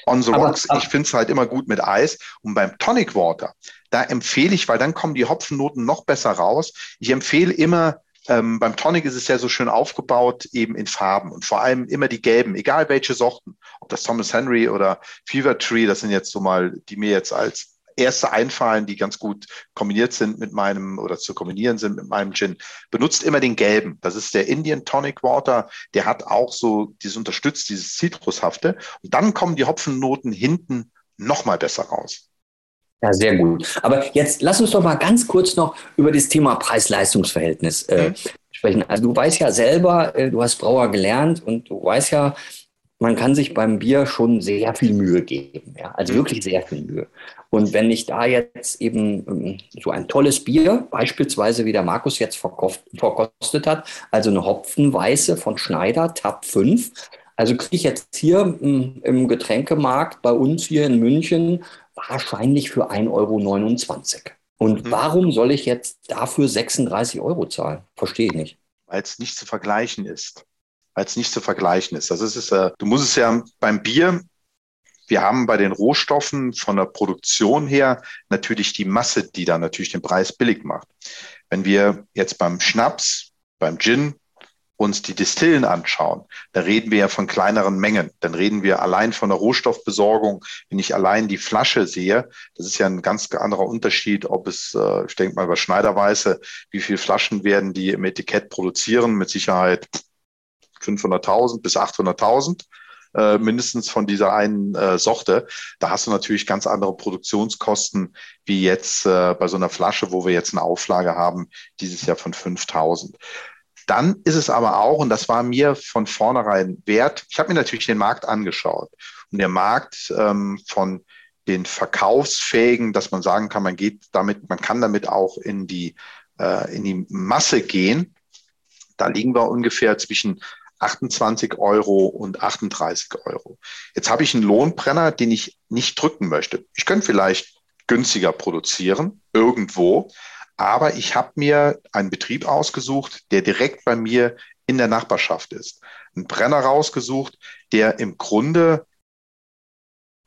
C: On the aber, Rocks, aber, ich finde es halt immer gut mit Eis. Und beim Tonic Water, da empfehle ich, weil dann kommen die Hopfennoten noch besser raus. Ich empfehle immer ähm, beim Tonic ist es ja so schön aufgebaut, eben in Farben und vor allem immer die gelben, egal welche Sorten, ob das Thomas Henry oder Fever Tree, das sind jetzt so mal, die mir jetzt als erste einfallen, die ganz gut kombiniert sind mit meinem oder zu kombinieren sind mit meinem Gin. Benutzt immer den gelben. Das ist der Indian Tonic Water. Der hat auch so dieses unterstützt, dieses Zitrushafte. Und dann kommen die Hopfennoten hinten noch mal besser raus.
D: Ja, sehr gut. Aber jetzt lass uns doch mal ganz kurz noch über das Thema Preis-Leistungs-Verhältnis äh, mhm. sprechen. Also du weißt ja selber, äh, du hast Brauer gelernt und du weißt ja, man kann sich beim Bier schon sehr viel Mühe geben. Ja? Also mhm. wirklich sehr viel Mühe. Und wenn ich da jetzt eben ähm, so ein tolles Bier, beispielsweise wie der Markus jetzt verkostet hat, also eine Hopfenweiße von Schneider, Tab 5, also kriege ich jetzt hier hm, im Getränkemarkt bei uns hier in München wahrscheinlich für 1,29 Euro. Und mhm. warum soll ich jetzt dafür 36 Euro zahlen? Verstehe ich nicht.
C: Weil es nicht zu vergleichen ist. Weil es nicht zu vergleichen ist. Also es ist, äh, du musst es ja beim Bier, wir haben bei den Rohstoffen von der Produktion her natürlich die Masse, die da natürlich den Preis billig macht. Wenn wir jetzt beim Schnaps, beim Gin uns die Distillen anschauen, da reden wir ja von kleineren Mengen. Dann reden wir allein von der Rohstoffbesorgung. Wenn ich allein die Flasche sehe, das ist ja ein ganz anderer Unterschied, ob es, äh, ich denke mal über Schneiderweise, wie viele Flaschen werden die im Etikett produzieren? Mit Sicherheit 500.000 bis 800.000 äh, mindestens von dieser einen äh, Sorte. Da hast du natürlich ganz andere Produktionskosten wie jetzt äh, bei so einer Flasche, wo wir jetzt eine Auflage haben, dieses Jahr von 5000. Dann ist es aber auch, und das war mir von vornherein wert, ich habe mir natürlich den Markt angeschaut. Und der Markt ähm, von den Verkaufsfähigen, dass man sagen kann, man geht damit, man kann damit auch in die, äh, in die Masse gehen. Da liegen wir ungefähr zwischen 28 Euro und 38 Euro. Jetzt habe ich einen Lohnbrenner, den ich nicht drücken möchte. Ich könnte vielleicht günstiger produzieren, irgendwo, aber ich habe mir einen Betrieb ausgesucht, der direkt bei mir in der Nachbarschaft ist. Einen Brenner rausgesucht, der im Grunde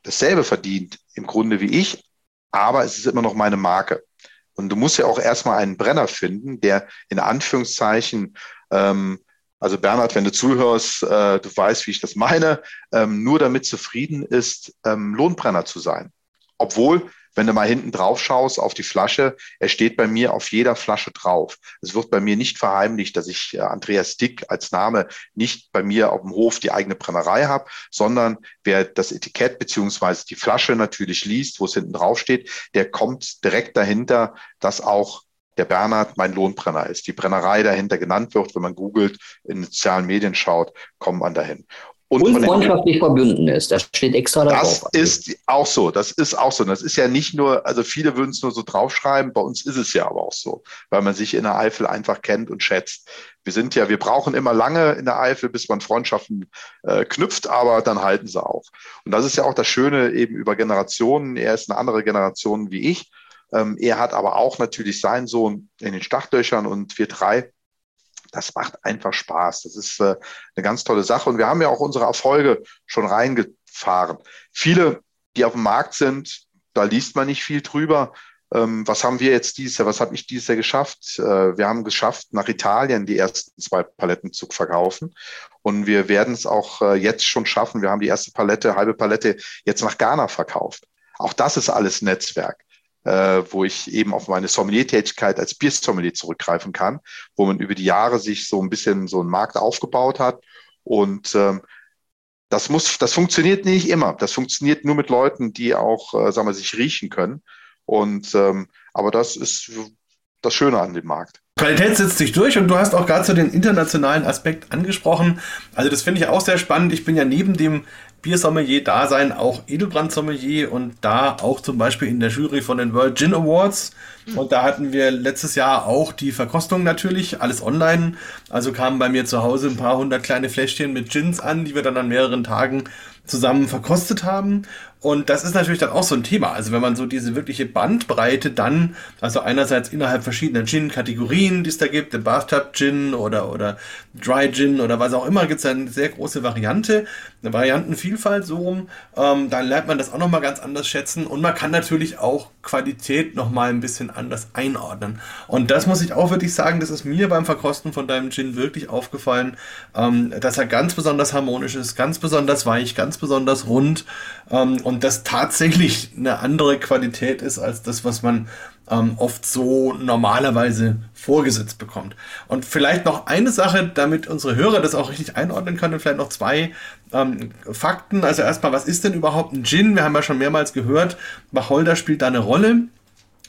C: dasselbe verdient, im Grunde wie ich, aber es ist immer noch meine Marke. Und du musst ja auch erstmal einen Brenner finden, der in Anführungszeichen, ähm, also Bernhard, wenn du zuhörst, äh, du weißt, wie ich das meine, ähm, nur damit zufrieden ist, ähm, Lohnbrenner zu sein. Obwohl wenn du mal hinten drauf schaust auf die Flasche, er steht bei mir auf jeder Flasche drauf. Es wird bei mir nicht verheimlicht, dass ich äh, Andreas Dick als Name nicht bei mir auf dem Hof die eigene Brennerei habe, sondern wer das Etikett beziehungsweise die Flasche natürlich liest, wo es hinten drauf steht, der kommt direkt dahinter, dass auch der Bernhard mein Lohnbrenner ist. Die Brennerei dahinter genannt wird, wenn man googelt, in sozialen Medien schaut, kommt man dahin.
D: Und, und freundschaftlich verbunden ist. Das steht extra
C: da drauf. Das ist auch so. Das ist auch so. Das ist ja nicht nur, also viele würden es nur so draufschreiben. Bei uns ist es ja aber auch so, weil man sich in der Eifel einfach kennt und schätzt. Wir sind ja, wir brauchen immer lange in der Eifel, bis man Freundschaften äh, knüpft, aber dann halten sie auch. Und das ist ja auch das Schöne eben über Generationen. Er ist eine andere Generation wie ich. Ähm, er hat aber auch natürlich seinen Sohn in den Startlöchern und wir drei das macht einfach Spaß. Das ist äh, eine ganz tolle Sache. Und wir haben ja auch unsere Erfolge schon reingefahren. Viele, die auf dem Markt sind, da liest man nicht viel drüber. Ähm, was haben wir jetzt dieses Jahr, was habe ich dieses Jahr geschafft? Äh, wir haben geschafft, nach Italien die ersten zwei Paletten zu verkaufen. Und wir werden es auch äh, jetzt schon schaffen. Wir haben die erste Palette, halbe Palette jetzt nach Ghana verkauft. Auch das ist alles Netzwerk äh, wo ich eben auf meine Sommelier-Tätigkeit als Biersommelier zurückgreifen kann, wo man über die Jahre sich so ein bisschen so einen Markt aufgebaut hat. Und ähm, das muss, das funktioniert nicht immer. Das funktioniert nur mit Leuten, die auch, äh, sagen wir, sich riechen können. Und ähm, aber das ist das Schöne an dem Markt.
B: Qualität setzt sich durch und du hast auch gerade so den internationalen Aspekt angesprochen. Also das finde ich auch sehr spannend. Ich bin ja neben dem Biersommelier-Dasein auch Edelbrand-Sommelier und da auch zum Beispiel in der Jury von den World Gin Awards. Und da hatten wir letztes Jahr auch die Verkostung natürlich, alles online. Also kamen bei mir zu Hause ein paar hundert kleine Fläschchen mit Gins an, die wir dann an mehreren Tagen zusammen verkostet haben. Und das ist natürlich dann auch so ein Thema. Also wenn man so diese wirkliche Bandbreite dann, also einerseits innerhalb verschiedener Gin-Kategorien, die es da gibt, der Bathtub Gin oder, oder Dry Gin oder was auch immer, gibt es eine sehr große Variante, eine Variantenvielfalt so rum. Ähm, dann lernt man das auch nochmal ganz anders schätzen und man kann natürlich auch Qualität nochmal ein bisschen anders einordnen. Und das muss ich auch wirklich sagen, das ist mir beim Verkosten von deinem Gin wirklich aufgefallen, ähm, dass er ganz besonders harmonisch ist, ganz besonders weich, ganz besonders rund ähm, und das tatsächlich eine andere Qualität ist als das, was man ähm, oft so normalerweise vorgesetzt bekommt. Und vielleicht noch eine Sache, damit unsere Hörer das auch richtig einordnen können, vielleicht noch zwei ähm, Fakten. Also erstmal, was ist denn überhaupt ein Gin? Wir haben ja schon mehrmals gehört, Wacholder spielt da eine Rolle.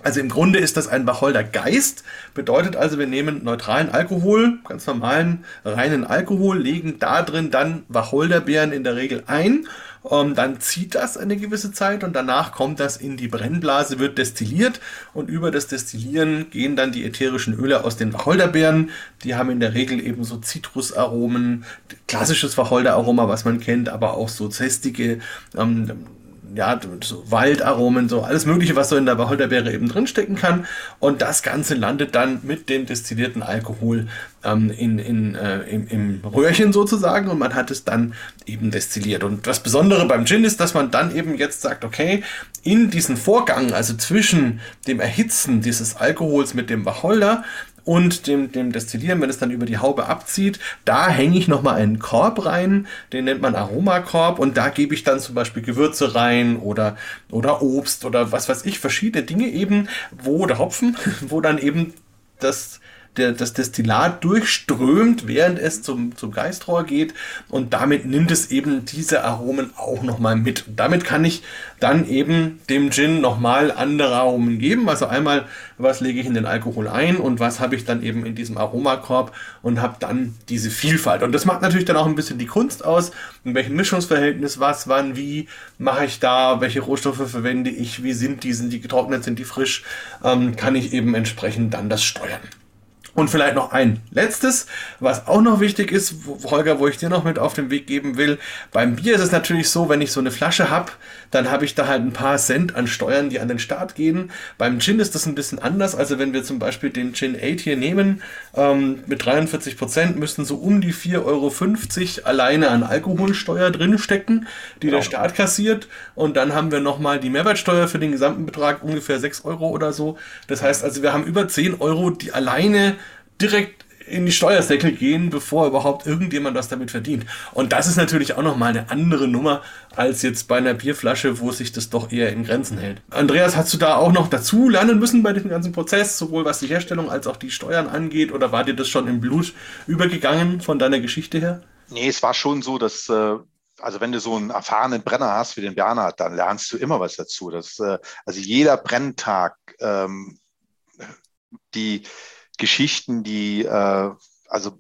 B: Also im Grunde ist das ein Wacholder Geist, bedeutet also, wir nehmen neutralen Alkohol, ganz normalen reinen Alkohol, legen da drin dann Wacholderbeeren in der Regel ein ähm, dann zieht das eine gewisse Zeit und danach kommt das in die Brennblase, wird destilliert und über das Destillieren gehen dann die ätherischen Öle aus den Wacholderbeeren. Die haben in der Regel eben so Zitrusaromen, klassisches Wacholderaroma, was man kennt, aber auch so zestige, ähm, ja, so Waldaromen, so alles Mögliche, was so in der Wacholderbeere eben drinstecken kann. Und das Ganze landet dann mit dem destillierten Alkohol ähm, in, in, äh, im, im Röhrchen sozusagen und man hat es dann eben destilliert. Und das Besondere beim Gin ist, dass man dann eben jetzt sagt, okay, in diesen Vorgang, also zwischen dem Erhitzen dieses Alkohols mit dem Wacholder und dem, dem Destillieren, wenn es dann über die Haube abzieht, da hänge ich nochmal einen Korb rein, den nennt man Aromakorb und da gebe ich dann zum Beispiel Gewürze rein oder, oder Obst oder was weiß ich, verschiedene Dinge eben, wo der Hopfen, wo dann eben das der, das Destillat durchströmt, während es zum, zum Geistrohr geht und damit nimmt es eben diese Aromen auch nochmal mit. Und damit kann ich dann eben dem Gin nochmal andere Aromen geben. Also einmal, was lege ich in den Alkohol ein und was habe ich dann eben in diesem Aromakorb und habe dann diese Vielfalt. Und das macht natürlich dann auch ein bisschen die Kunst aus, in welchem Mischungsverhältnis, was, wann, wie mache ich da, welche Rohstoffe verwende ich, wie sind die, sind die getrocknet, sind die frisch, ähm, kann ich eben entsprechend dann das steuern. Und vielleicht noch ein letztes, was auch noch wichtig ist, Holger, wo ich dir noch mit auf den Weg geben will. Beim Bier ist es natürlich so, wenn ich so eine Flasche habe, dann habe ich da halt ein paar Cent an Steuern, die an den Start gehen. Beim Gin ist das ein bisschen anders. Also wenn wir zum Beispiel den Gin 8 hier nehmen, ähm, mit 43 Prozent müssten so um die 4,50 Euro alleine an Alkoholsteuer drinstecken, die genau. der Staat kassiert. Und dann haben wir nochmal die Mehrwertsteuer für den gesamten Betrag, ungefähr 6 Euro oder so. Das heißt also, wir haben über 10 Euro, die alleine direkt in die Steuersäckel gehen, bevor überhaupt irgendjemand was damit verdient. Und das ist natürlich auch nochmal eine andere Nummer als jetzt bei einer Bierflasche, wo sich das doch eher in Grenzen hält. Andreas, hast du da auch noch dazu lernen müssen bei diesem ganzen Prozess, sowohl was die Herstellung als auch die Steuern angeht, oder war dir das schon im Blut übergegangen von deiner Geschichte her?
C: Nee, es war schon so, dass äh, also wenn du so einen erfahrenen Brenner hast wie den Bernhard, dann lernst du immer was dazu. Das, äh, also jeder Brenntag, ähm, die Geschichten, die, äh, also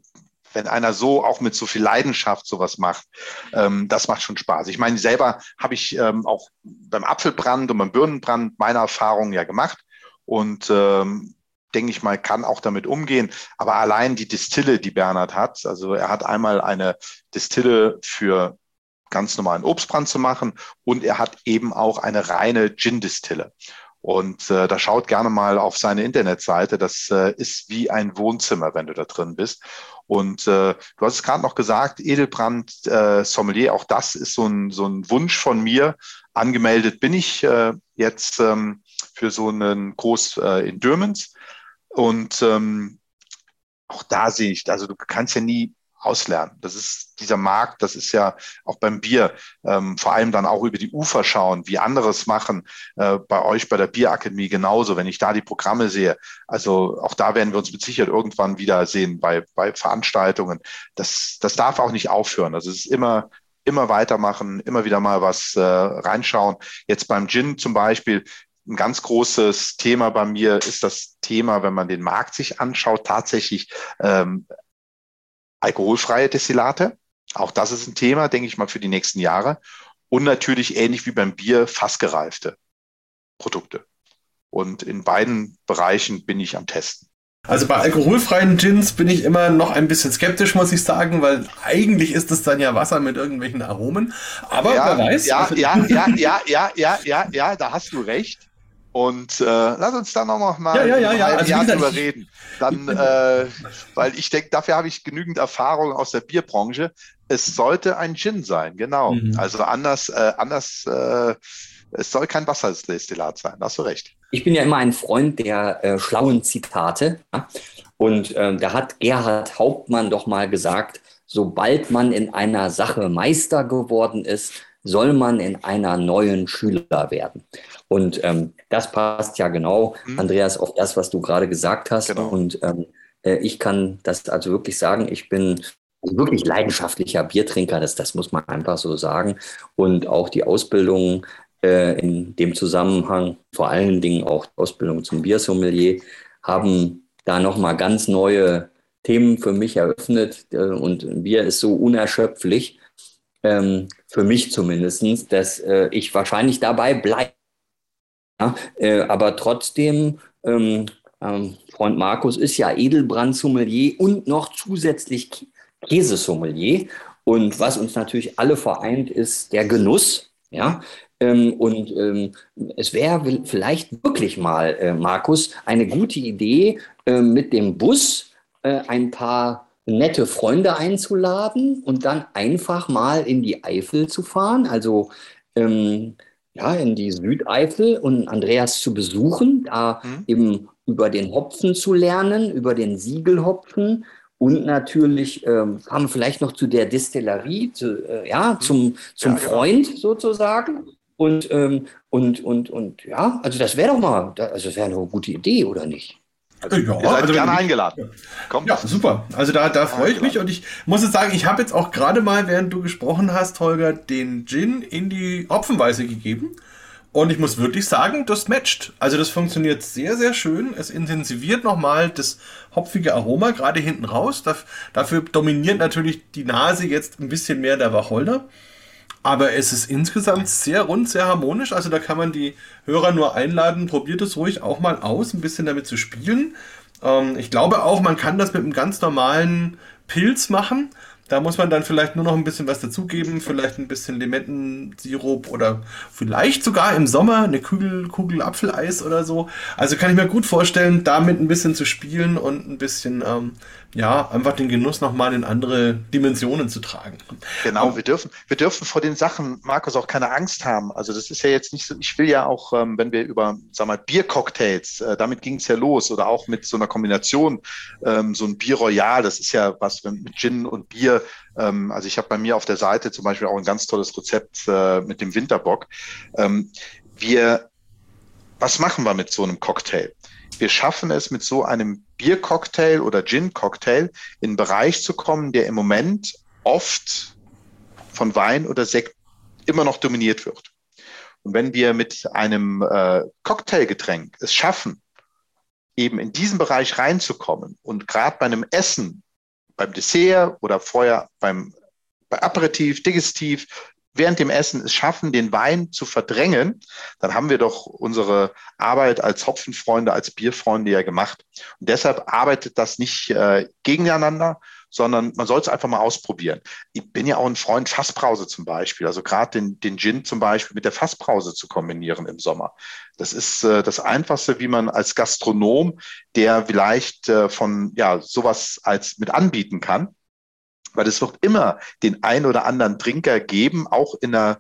C: wenn einer so auch mit so viel Leidenschaft sowas macht, ähm, das macht schon Spaß. Ich meine, selber habe ich ähm, auch beim Apfelbrand und beim Birnenbrand meine Erfahrungen ja gemacht und ähm, denke ich mal, kann auch damit umgehen. Aber allein die Distille, die Bernhard hat, also er hat einmal eine Distille für ganz normalen Obstbrand zu machen und er hat eben auch eine reine Gin-Distille. Und äh, da schaut gerne mal auf seine Internetseite. Das äh, ist wie ein Wohnzimmer, wenn du da drin bist. Und äh, du hast es gerade noch gesagt, Edelbrand äh, Sommelier, auch das ist so ein, so ein Wunsch von mir. Angemeldet bin ich äh, jetzt ähm, für so einen Kurs äh, in Dürmens. Und ähm, auch da sehe ich, also du kannst ja nie auslernen. Das ist dieser Markt, das ist ja auch beim Bier, ähm, vor allem dann auch über die Ufer schauen, wie andere es machen, äh, bei euch bei der Bierakademie genauso, wenn ich da die Programme sehe. Also auch da werden wir uns mit Sicherheit irgendwann wieder sehen bei, bei Veranstaltungen. Das, das darf auch nicht aufhören. Also es ist immer, immer weitermachen, immer wieder mal was äh, reinschauen. Jetzt beim Gin zum Beispiel, ein ganz großes Thema bei mir ist das Thema, wenn man den Markt sich anschaut, tatsächlich ähm, alkoholfreie Destillate. Auch das ist ein Thema, denke ich mal, für die nächsten Jahre. Und natürlich ähnlich wie beim Bier, fassgereifte Produkte. Und in beiden Bereichen bin ich am Testen.
B: Also bei alkoholfreien Gins bin ich immer noch ein bisschen skeptisch, muss ich sagen, weil eigentlich ist es dann ja Wasser mit irgendwelchen Aromen. Aber
C: ja,
B: wer weiß.
C: Ja, ja, ja, ja, ja, ja, ja, ja, da hast du recht. Und äh, lass uns da noch mal
B: ja, ja, ja, ja.
C: ein
B: Also,
C: Jahr drüber reden. Dann, äh, weil ich denke, dafür habe ich genügend Erfahrung aus der Bierbranche. Es sollte ein Gin sein, genau.
B: Mhm.
C: Also anders, äh, anders, äh, es soll kein Wasserdestillat sein. Da hast du recht.
D: Ich bin ja immer ein Freund der äh, schlauen Zitate. Ja? Und ähm, da hat Gerhard Hauptmann doch mal gesagt, sobald man in einer Sache Meister geworden ist, soll man in einer neuen Schüler werden. Und ähm, das passt ja genau,
C: Mhm.
D: Andreas, auf das, was du gerade gesagt hast.
C: Genau.
D: Und ähm, äh, ich kann das also wirklich sagen, ich bin wirklich leidenschaftlicher Biertrinker, das, das muss man einfach so sagen. Und auch die Ausbildung äh, in dem Zusammenhang, vor allen Dingen auch die Ausbildung zum Biersommelier, haben da nochmal ganz neue Themen für mich eröffnet. Äh, und Bier ist so unerschöpflich, ähm, für mich zumindest, dass äh, ich wahrscheinlich dabei bleibe. Ja, äh, aber trotzdem, ähm, ähm, Freund Markus ist ja Edelbrand-Sommelier und noch zusätzlich Kä- Käsesommelier. Und was uns natürlich alle vereint, ist der Genuss. Ja, ähm, und ähm, es wäre vielleicht wirklich mal, äh, Markus, eine gute Idee, äh, mit dem Bus äh, ein paar nette Freunde einzuladen und dann einfach mal in die Eifel zu fahren. Also ähm, ja, in die Südeifel und Andreas zu besuchen, da
C: Mhm.
D: eben über den Hopfen zu lernen, über den Siegelhopfen und natürlich ähm, man vielleicht noch zu der Distillerie, zu, äh, ja, zum, zum
C: Ja.
D: Freund sozusagen. Und, ähm, und, und, und ja, also das wäre doch mal, also das wäre eine gute Idee, oder nicht?
B: Ja,
C: Ihr
B: also
C: gerne eingeladen. Kommt.
B: Ja, super. Also da, da freue ich mich und ich muss jetzt sagen, ich habe jetzt auch gerade mal, während du gesprochen hast, Holger, den Gin in die Hopfenweise gegeben. Und ich muss wirklich sagen, das matcht. Also das funktioniert sehr, sehr schön. Es intensiviert nochmal das hopfige Aroma, gerade hinten raus. Daf- Dafür dominiert natürlich die Nase jetzt ein bisschen mehr der Wacholder. Aber es ist insgesamt sehr rund, sehr harmonisch. Also da kann man die Hörer nur einladen, probiert es ruhig auch mal aus, ein bisschen damit zu spielen. Ähm, ich glaube auch, man kann das mit einem ganz normalen Pilz machen. Da muss man dann vielleicht nur noch ein bisschen was dazugeben, vielleicht ein bisschen Limettensirup oder vielleicht sogar im Sommer eine Kugel, Kugel Apfeleis oder so. Also kann ich mir gut vorstellen, damit ein bisschen zu spielen und ein bisschen, ähm, ja, einfach den Genuss nochmal in andere Dimensionen zu tragen.
C: Genau, wir dürfen, wir dürfen vor den Sachen, Markus, auch keine Angst haben. Also das ist ja jetzt nicht so, ich will ja auch, ähm, wenn wir über, sag mal, Biercocktails, äh, damit ging es ja los oder auch mit so einer Kombination, ähm, so ein Bier Royal, das ist ja was mit Gin und Bier. Ähm, also ich habe bei mir auf der Seite zum Beispiel auch ein ganz tolles Rezept äh, mit dem Winterbock. Ähm, wir, was machen wir mit so einem Cocktail? Wir schaffen es mit so einem Biercocktail oder Gin-Cocktail in einen Bereich zu kommen, der im Moment oft von Wein oder Sekt immer noch dominiert wird. Und wenn wir mit einem äh, Cocktailgetränk es schaffen, eben in diesen Bereich reinzukommen und gerade bei einem Essen, beim Dessert oder vorher beim bei Aperitif, Digestiv, während dem Essen es schaffen, den Wein zu verdrängen, dann haben wir doch unsere Arbeit als Hopfenfreunde, als Bierfreunde ja gemacht. Und deshalb arbeitet das nicht äh, gegeneinander, sondern man soll es einfach mal ausprobieren. Ich bin ja auch ein Freund Fassbrause zum Beispiel, also gerade den, den Gin zum Beispiel mit der Fassbrause zu kombinieren im Sommer. Das ist äh, das Einfachste, wie man als Gastronom, der vielleicht äh, von ja sowas als mit anbieten kann, weil es wird immer den ein oder anderen Trinker geben, auch in einer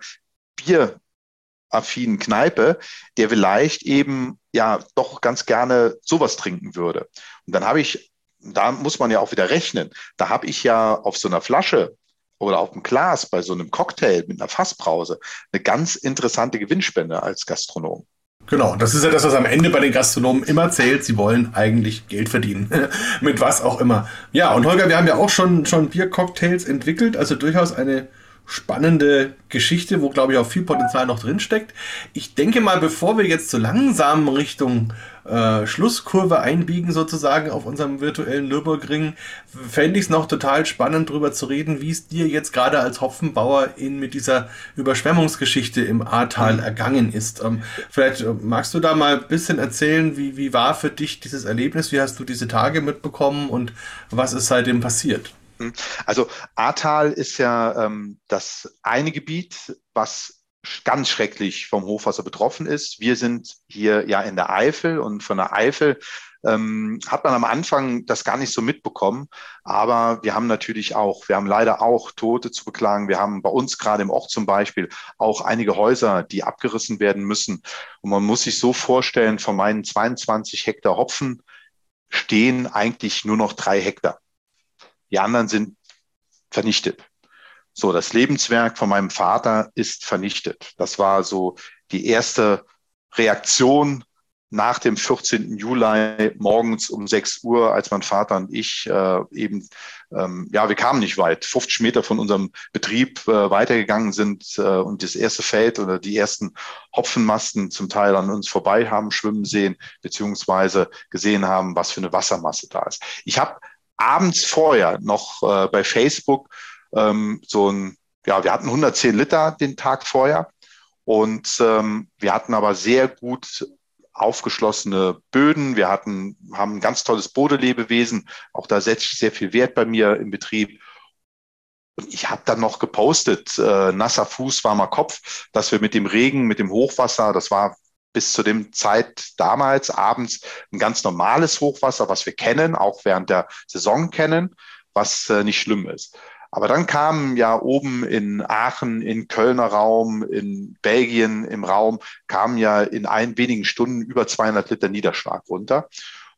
C: bieraffinen Kneipe, der vielleicht eben ja doch ganz gerne sowas trinken würde. Und dann habe ich, da muss man ja auch wieder rechnen, da habe ich ja auf so einer Flasche oder auf dem Glas bei so einem Cocktail mit einer Fassbrause eine ganz interessante Gewinnspende als Gastronom.
B: Genau, das ist ja das, was am Ende bei den Gastronomen immer zählt. Sie wollen eigentlich Geld verdienen. Mit was auch immer. Ja, und Holger, wir haben ja auch schon, schon Biercocktails entwickelt, also durchaus eine spannende Geschichte, wo, glaube ich, auch viel Potenzial noch drin steckt. Ich denke mal, bevor wir jetzt so langsam Richtung äh, Schlusskurve einbiegen, sozusagen auf unserem virtuellen Nürburgring, fände ich es noch total spannend, darüber zu reden, wie es dir jetzt gerade als Hopfenbauer in, mit dieser Überschwemmungsgeschichte im Ahrtal mhm. ergangen ist. Ähm, vielleicht äh, magst du da mal ein bisschen erzählen, wie, wie war für dich dieses Erlebnis, wie hast du diese Tage mitbekommen und was ist seitdem passiert?
C: Hm. Also Ahrtal ist ja ähm, das eine Gebiet, was ganz schrecklich vom Hochwasser betroffen ist. Wir sind hier ja in der Eifel und von der Eifel ähm, hat man am Anfang das gar nicht so mitbekommen. Aber wir haben natürlich auch, wir haben leider auch Tote zu beklagen. Wir haben bei uns gerade im Ort zum Beispiel auch einige Häuser, die abgerissen werden müssen. Und man muss sich so vorstellen, von meinen 22 Hektar Hopfen stehen eigentlich nur noch drei Hektar. Die anderen sind vernichtet. So, das Lebenswerk von meinem Vater ist vernichtet. Das war so die erste Reaktion nach dem 14. Juli morgens um 6 Uhr, als mein Vater und ich äh, eben, ähm, ja, wir kamen nicht weit, 50 Meter von unserem Betrieb äh, weitergegangen sind äh, und das erste Feld oder die ersten Hopfenmasten zum Teil an uns vorbei haben schwimmen sehen, beziehungsweise gesehen haben, was für eine Wassermasse da ist. Ich habe abends vorher noch äh, bei Facebook ähm, so ein, ja, wir hatten 110 Liter den Tag vorher und ähm, wir hatten aber sehr gut aufgeschlossene Böden. Wir hatten, haben ein ganz tolles Bodelebewesen. Auch da setze ich sehr viel Wert bei mir im Betrieb. Und ich habe dann noch gepostet, äh, nasser Fuß, warmer Kopf, dass wir mit dem Regen, mit dem Hochwasser, das war bis zu dem Zeit damals abends ein ganz normales Hochwasser, was wir kennen, auch während der Saison kennen, was äh, nicht schlimm ist. Aber dann kamen ja oben in Aachen, in Kölner Raum, in Belgien im Raum, kamen ja in ein wenigen Stunden über 200 Liter Niederschlag runter.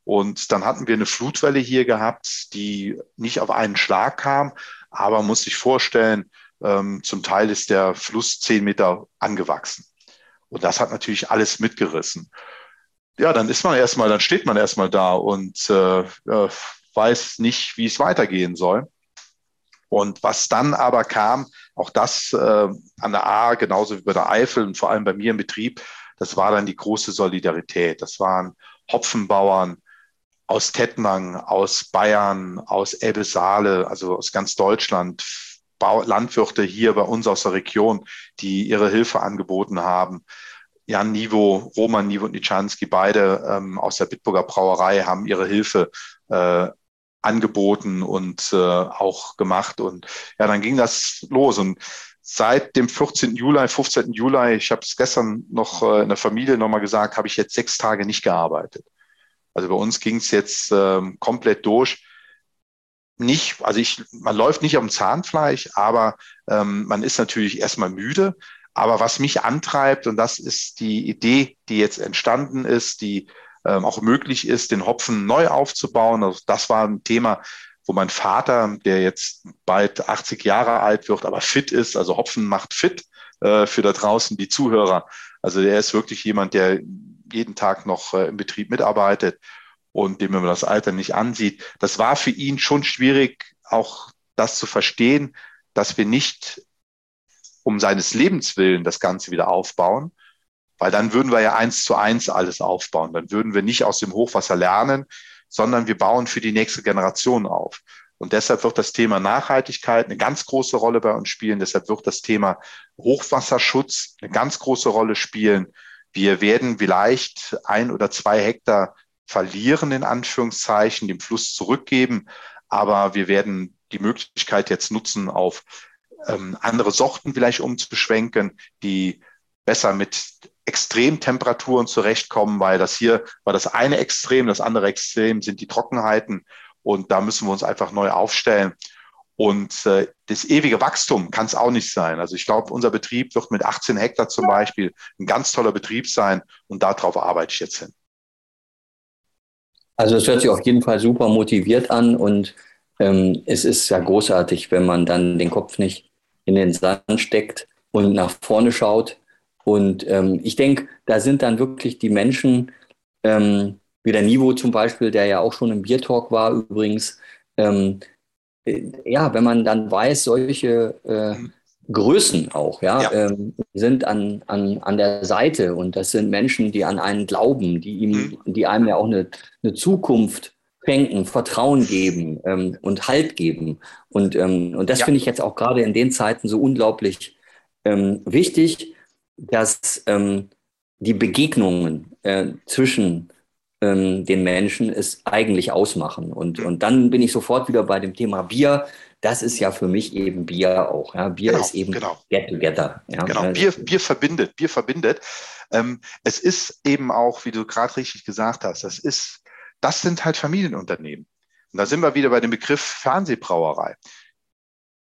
C: Und dann hatten wir eine Flutwelle hier gehabt, die nicht auf einen Schlag kam, aber muss sich vorstellen, ähm, zum Teil ist der Fluss zehn Meter angewachsen. Und das hat natürlich alles mitgerissen. Ja, dann ist man erstmal, dann steht man erstmal da und äh, äh, weiß nicht, wie es weitergehen soll. Und was dann aber kam, auch das äh, an der A, genauso wie bei der Eifel und vor allem bei mir im Betrieb, das war dann die große Solidarität. Das waren Hopfenbauern aus Tettnang, aus Bayern, aus Elbe-Saale, also aus ganz Deutschland, Landwirte hier bei uns aus der Region, die ihre Hilfe angeboten haben. Jan Nivo, Roman Nivo und Nitschanski, beide ähm, aus der Bitburger Brauerei, haben ihre Hilfe äh, angeboten und äh, auch gemacht. Und ja, dann ging das los. Und seit dem 14. Juli, 15. Juli, ich habe es gestern noch äh, in der Familie nochmal gesagt, habe ich jetzt sechs Tage nicht gearbeitet. Also bei uns ging es jetzt äh, komplett durch nicht, also ich, man läuft nicht auf dem Zahnfleisch, aber ähm, man ist natürlich erstmal müde. Aber was mich antreibt, und das ist die Idee, die jetzt entstanden ist, die ähm, auch möglich ist, den Hopfen neu aufzubauen. Also das war ein Thema, wo mein Vater, der jetzt bald 80 Jahre alt wird, aber fit ist, also Hopfen macht fit äh, für da draußen die Zuhörer. Also er ist wirklich jemand, der jeden Tag noch äh, im Betrieb mitarbeitet und dem man das Alter nicht ansieht. Das war für ihn schon schwierig, auch das zu verstehen, dass wir nicht um seines Lebens willen das Ganze wieder aufbauen, weil dann würden wir ja eins zu eins alles aufbauen. Dann würden wir nicht aus dem Hochwasser lernen, sondern wir bauen für die nächste Generation auf. Und deshalb wird das Thema Nachhaltigkeit eine ganz große Rolle bei uns spielen. Deshalb wird das Thema Hochwasserschutz eine ganz große Rolle spielen. Wir werden vielleicht ein oder zwei Hektar verlieren, in Anführungszeichen, dem Fluss zurückgeben. Aber wir werden die Möglichkeit jetzt nutzen, auf ähm, andere Sorten vielleicht umzuschwenken, die besser mit Extremtemperaturen zurechtkommen, weil das hier war das eine Extrem, das andere Extrem sind die Trockenheiten und da müssen wir uns einfach neu aufstellen. Und äh, das ewige Wachstum kann es auch nicht sein. Also ich glaube, unser Betrieb wird mit 18 Hektar zum Beispiel ein ganz toller Betrieb sein und darauf arbeite ich jetzt hin.
D: Also es hört sich auf jeden Fall super motiviert an und ähm, es ist ja großartig, wenn man dann den Kopf nicht in den Sand steckt und nach vorne schaut. Und ähm, ich denke, da sind dann wirklich die Menschen, ähm, wie der Nivo zum Beispiel, der ja auch schon im Biertalk war übrigens, ähm, äh, ja, wenn man dann weiß, solche äh, Größen auch, ja, ja. Ähm, sind an, an, an der Seite und das sind Menschen, die an einen glauben, die ihm, mhm. die einem ja auch eine, eine Zukunft schenken, Vertrauen geben ähm, und Halt geben. Und, ähm, und das ja. finde ich jetzt auch gerade in den Zeiten so unglaublich ähm, wichtig, dass ähm, die Begegnungen äh, zwischen ähm, den Menschen es eigentlich ausmachen. Und, mhm. und dann bin ich sofort wieder bei dem Thema Bier. Das ist ja für mich eben Bier auch. Ja? Bier genau, ist eben genau. Get Together.
C: Ja? Genau, Bier, Bier verbindet, Bier verbindet. Ähm, es ist eben auch, wie du gerade richtig gesagt hast, das ist, das sind halt Familienunternehmen. Und da sind wir wieder bei dem Begriff Fernsehbrauerei.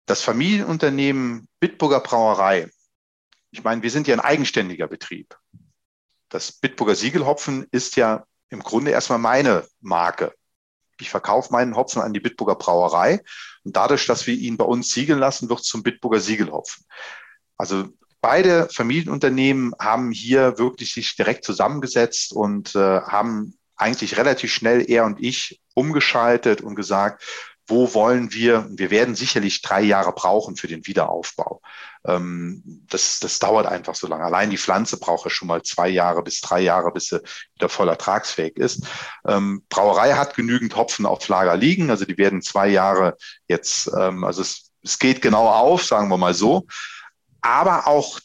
C: Das Familienunternehmen Bitburger Brauerei, ich meine, wir sind ja ein eigenständiger Betrieb. Das Bitburger Siegelhopfen ist ja im Grunde erstmal meine Marke. Ich verkaufe meinen Hopfen an die Bitburger Brauerei und dadurch, dass wir ihn bei uns siegeln lassen, wird es zum Bitburger Siegelhopfen. Also beide Familienunternehmen haben hier wirklich sich direkt zusammengesetzt und äh, haben eigentlich relativ schnell er und ich umgeschaltet und gesagt, wo wollen wir, wir werden sicherlich drei Jahre brauchen für den Wiederaufbau. Ähm, das, das dauert einfach so lange. Allein die Pflanze braucht ja schon mal zwei Jahre bis drei Jahre, bis sie wieder voll ertragsfähig ist. Ähm, Brauerei hat genügend Hopfen auf Lager liegen, also die werden zwei Jahre jetzt, ähm, also es, es geht genau auf, sagen wir mal so. Aber auch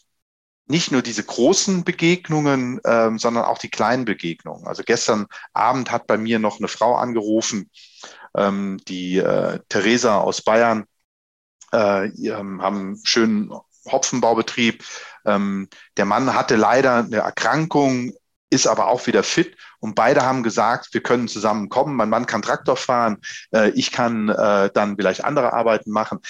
C: nicht nur diese großen Begegnungen, ähm, sondern auch die kleinen Begegnungen. Also gestern Abend hat bei mir noch eine Frau angerufen, ähm, die äh, Theresa aus Bayern, äh, haben einen schönen Hopfenbaubetrieb. Ähm, der Mann hatte leider eine Erkrankung, ist aber auch wieder fit und beide haben gesagt, wir können zusammen kommen. Mein Mann kann Traktor fahren, äh, ich kann äh, dann vielleicht andere Arbeiten machen.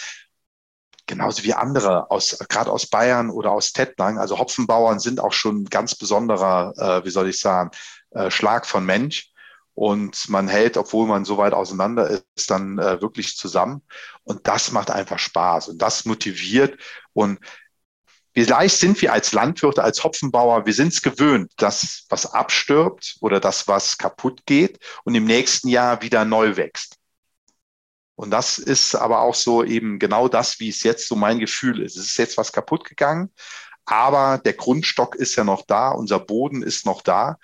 C: Genauso wie andere aus, gerade aus Bayern oder aus Tettnang. Also Hopfenbauern sind auch schon ein ganz besonderer, äh, wie soll ich sagen, äh, Schlag von Mensch und man hält, obwohl man so weit auseinander ist, dann äh, wirklich zusammen. Und das macht einfach Spaß und das motiviert. Und vielleicht sind wir als Landwirte, als Hopfenbauer, wir sind es gewöhnt, dass was abstirbt oder das, was kaputt geht und im nächsten Jahr wieder neu wächst. Und das ist aber auch so eben genau das, wie es jetzt so mein Gefühl ist. Es ist jetzt was kaputt gegangen, aber der Grundstock ist ja noch da, unser Boden ist noch da.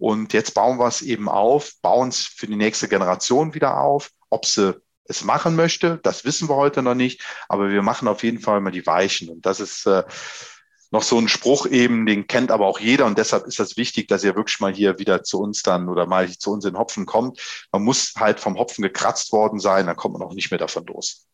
C: Und jetzt bauen wir es eben auf, bauen es für die nächste Generation wieder auf. Ob sie es machen möchte, das wissen wir heute noch nicht. Aber wir machen auf jeden Fall mal die Weichen. Und das ist äh, noch so ein Spruch eben, den kennt aber auch jeder. Und deshalb ist das wichtig, dass ihr wirklich mal hier wieder zu uns dann oder mal zu uns in Hopfen kommt. Man muss halt vom Hopfen gekratzt worden sein, dann kommt man auch nicht mehr davon los.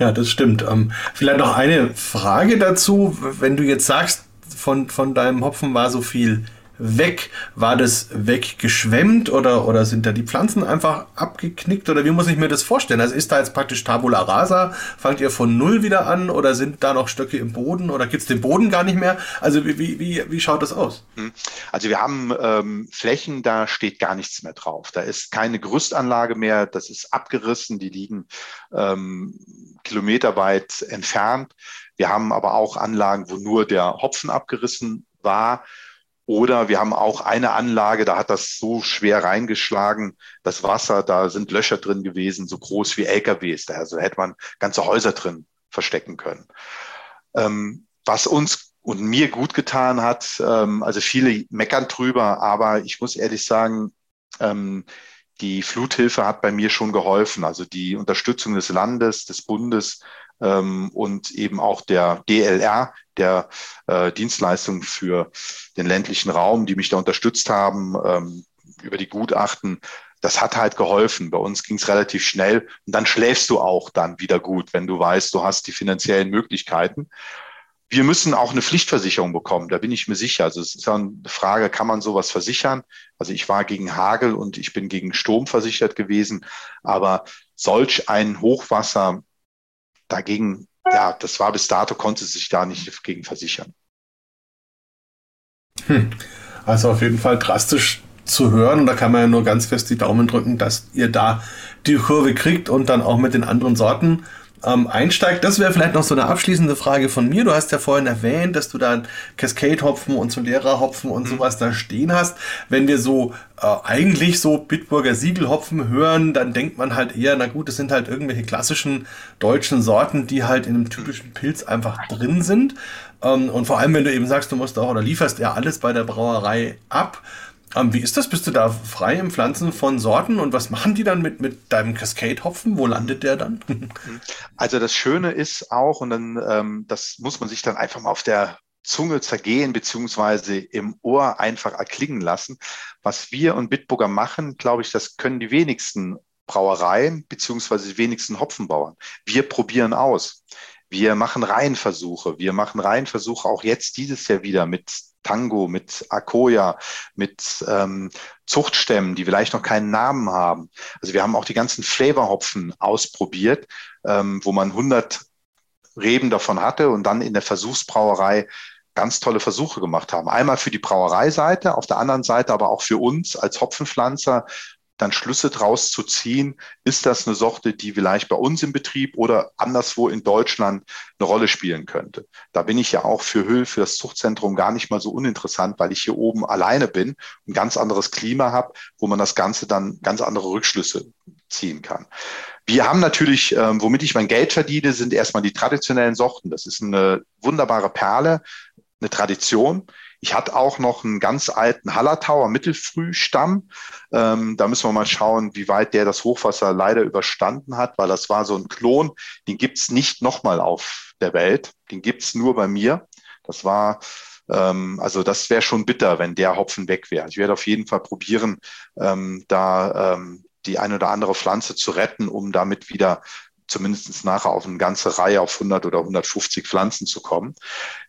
B: Ja, das stimmt. Ähm, vielleicht noch eine Frage dazu. Wenn du jetzt sagst, von, von deinem Hopfen war so viel weg? War das weggeschwemmt oder, oder sind da die Pflanzen einfach abgeknickt oder wie muss ich mir das vorstellen? Also ist da jetzt praktisch Tabula Rasa? Fangt ihr von Null wieder an oder sind da noch Stöcke im Boden oder gibt es den Boden gar nicht mehr? Also wie, wie, wie schaut das aus? Hm.
C: Also wir haben ähm, Flächen, da steht gar nichts mehr drauf. Da ist keine Gerüstanlage mehr, das ist abgerissen, die liegen ähm, kilometerweit entfernt. Wir haben aber auch Anlagen, wo nur der Hopfen abgerissen war. Oder wir haben auch eine Anlage, da hat das so schwer reingeschlagen, das Wasser, da sind Löcher drin gewesen, so groß wie LKWs. Also hätte man ganze Häuser drin verstecken können. Ähm, was uns und mir gut getan hat, ähm, also viele meckern drüber, aber ich muss ehrlich sagen, ähm, die Fluthilfe hat bei mir schon geholfen. Also die Unterstützung des Landes, des Bundes ähm, und eben auch der DLR, der äh, Dienstleistung für den ländlichen Raum, die mich da unterstützt haben ähm, über die Gutachten. Das hat halt geholfen. Bei uns ging es relativ schnell und dann schläfst du auch dann wieder gut, wenn du weißt, du hast die finanziellen Möglichkeiten. Wir müssen auch eine Pflichtversicherung bekommen, da bin ich mir sicher. Also es ist ja eine Frage, kann man sowas versichern? Also ich war gegen Hagel und ich bin gegen Sturm versichert gewesen, aber solch ein Hochwasser dagegen, ja, das war bis dato, konnte sich da nicht gegen versichern.
B: Hm. Also auf jeden Fall drastisch zu hören. Und da kann man ja nur ganz fest die Daumen drücken, dass ihr da die Kurve kriegt und dann auch mit den anderen Sorten ähm, einsteigt. Das wäre vielleicht noch so eine abschließende Frage von mir. Du hast ja vorhin erwähnt, dass du da Cascade-Hopfen und Solera-Hopfen und mhm. sowas da stehen hast. Wenn wir so äh, eigentlich so Bitburger Siegelhopfen hören, dann denkt man halt eher, na gut, das sind halt irgendwelche klassischen deutschen Sorten, die halt in einem typischen Pilz einfach drin sind. Ähm, und vor allem, wenn du eben sagst, du musst auch oder lieferst ja alles bei der Brauerei ab. Ähm, wie ist das? Bist du da frei im Pflanzen von Sorten und was machen die dann mit, mit deinem Cascade-Hopfen? Wo landet der dann?
C: Also das Schöne ist auch, und dann ähm, das muss man sich dann einfach mal auf der Zunge zergehen beziehungsweise im Ohr einfach erklingen lassen. Was wir und Bitburger machen, glaube ich, das können die wenigsten Brauereien beziehungsweise die wenigsten Hopfenbauern. Wir probieren aus. Wir machen Reihenversuche. Wir machen Reihenversuche auch jetzt dieses Jahr wieder mit Tango, mit Akoya, mit ähm, Zuchtstämmen, die vielleicht noch keinen Namen haben. Also wir haben auch die ganzen Flavorhopfen ausprobiert, ähm, wo man 100 Reben davon hatte und dann in der Versuchsbrauerei ganz tolle Versuche gemacht haben. Einmal für die Brauereiseite, auf der anderen Seite aber auch für uns als Hopfenpflanzer, dann Schlüsse draus zu ziehen, ist das eine Sorte, die vielleicht bei uns im Betrieb oder anderswo in Deutschland eine Rolle spielen könnte. Da bin ich ja auch für Höhl, für das Zuchtzentrum gar nicht mal so uninteressant, weil ich hier oben alleine bin, ein ganz anderes Klima habe, wo man das Ganze dann ganz andere Rückschlüsse ziehen kann. Wir haben natürlich, ähm, womit ich mein Geld verdiene, sind erstmal die traditionellen Sorten. Das ist eine wunderbare Perle, eine Tradition. Ich hatte auch noch einen ganz alten Hallertauer Mittelfrühstamm. Ähm, da müssen wir mal schauen, wie weit der das Hochwasser leider überstanden hat, weil das war so ein Klon. Den gibt's nicht nochmal auf der Welt. Den gibt's nur bei mir. Das war ähm, also das wäre schon bitter, wenn der Hopfen weg wäre. Ich werde auf jeden Fall probieren, ähm, da ähm, die eine oder andere Pflanze zu retten, um damit wieder zumindest nachher auf eine ganze Reihe auf 100 oder 150 Pflanzen zu kommen.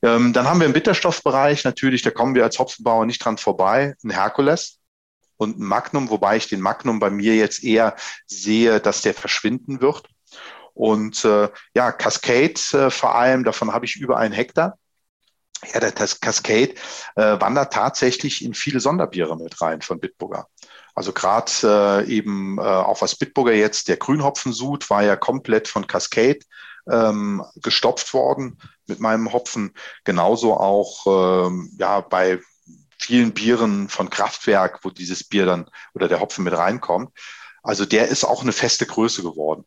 C: Ähm, dann haben wir im Bitterstoffbereich natürlich, da kommen wir als Hopfenbauer nicht dran vorbei, ein Herkules und ein Magnum, wobei ich den Magnum bei mir jetzt eher sehe, dass der verschwinden wird. Und äh, ja, Cascade äh, vor allem, davon habe ich über einen Hektar. Ja, der Cascade äh, wandert tatsächlich in viele Sonderbiere mit rein von Bitburger. Also gerade äh, eben äh, auch was Bitburger jetzt, der Grünhopfensud war ja komplett von Cascade ähm, gestopft worden mit meinem Hopfen. Genauso auch ähm, ja bei vielen Bieren von Kraftwerk, wo dieses Bier dann oder der Hopfen mit reinkommt. Also der ist auch eine feste Größe geworden.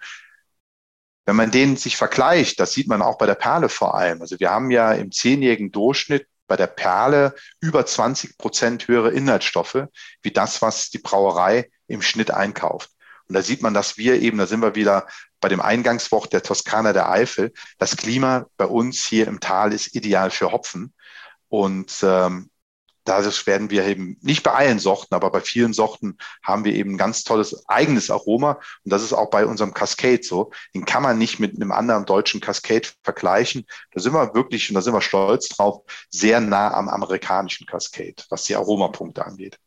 C: Wenn man den sich vergleicht, das sieht man auch bei der Perle vor allem. Also wir haben ja im zehnjährigen Durchschnitt bei der Perle über 20 Prozent höhere Inhaltsstoffe wie das, was die Brauerei im Schnitt einkauft. Und da sieht man, dass wir eben, da sind wir wieder bei dem Eingangswort der Toskana der Eifel, das Klima bei uns hier im Tal ist ideal für Hopfen. Und ähm, Dadurch werden wir eben nicht bei allen Sorten, aber bei vielen Sorten haben wir eben ein ganz tolles eigenes Aroma. Und das ist auch bei unserem Cascade so. Den kann man nicht mit einem anderen deutschen Cascade vergleichen. Da sind wir wirklich, und da sind wir stolz drauf, sehr nah am amerikanischen Cascade, was die Aromapunkte angeht.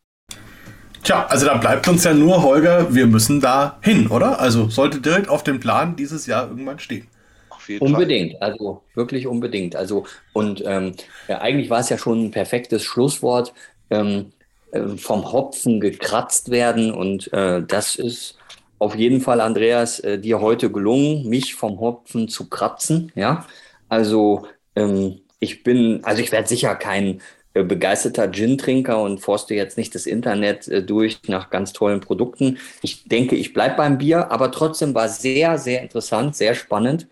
B: Tja, also da bleibt uns ja nur, Holger, wir müssen da hin, oder? Also sollte direkt auf dem Plan dieses Jahr irgendwann stehen
D: unbedingt, Fall. also wirklich unbedingt. Also und ähm, ja, eigentlich war es ja schon ein perfektes Schlusswort. Ähm, äh, vom Hopfen gekratzt werden und äh, das ist auf jeden Fall, Andreas, äh, dir heute gelungen, mich vom Hopfen zu kratzen. Ja, also ähm, ich bin, also ich werde sicher kein äh, begeisterter Gin-Trinker und forste jetzt nicht das Internet äh, durch nach ganz tollen Produkten. Ich denke, ich bleibe beim Bier, aber trotzdem war sehr, sehr interessant, sehr spannend.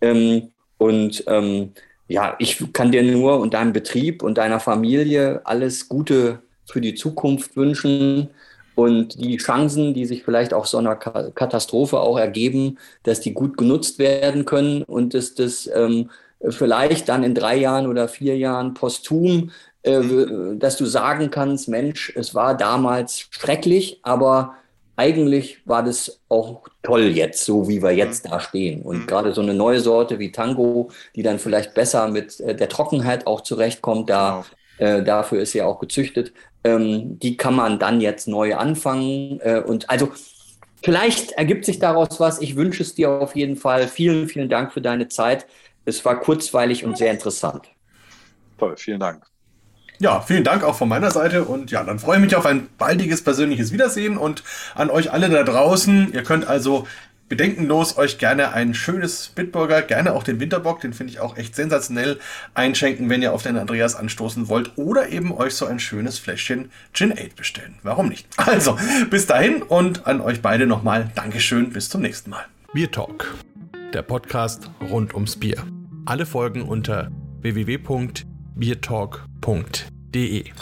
D: Ähm, und ähm, ja, ich kann dir nur und deinem Betrieb und deiner Familie alles Gute für die Zukunft wünschen. Und die Chancen, die sich vielleicht auch so einer Katastrophe auch ergeben, dass die gut genutzt werden können und dass das ähm, vielleicht dann in drei Jahren oder vier Jahren posthum, äh, dass du sagen kannst, Mensch, es war damals schrecklich, aber eigentlich war das auch toll jetzt, so wie wir jetzt mhm. da stehen. Und mhm. gerade so eine neue Sorte wie Tango, die dann vielleicht besser mit äh, der Trockenheit auch zurechtkommt, da, genau. äh, dafür ist sie auch gezüchtet, ähm, die kann man dann jetzt neu anfangen. Äh, und also vielleicht ergibt sich daraus was. Ich wünsche es dir auf jeden Fall. Vielen, vielen Dank für deine Zeit. Es war kurzweilig und sehr interessant.
C: Toll, vielen Dank.
B: Ja, vielen Dank auch von meiner Seite und ja, dann freue ich mich auf ein baldiges persönliches Wiedersehen und an euch alle da draußen. Ihr könnt also bedenkenlos euch gerne ein schönes Bitburger, gerne auch den Winterbock, den finde ich auch echt sensationell, einschenken, wenn ihr auf den Andreas anstoßen wollt oder eben euch so ein schönes Fläschchen Gin 8 bestellen. Warum nicht? Also, bis dahin und an euch beide nochmal Dankeschön, bis zum nächsten Mal.
E: Bier Talk, der Podcast rund ums Bier. Alle Folgen unter www.biertalk.de.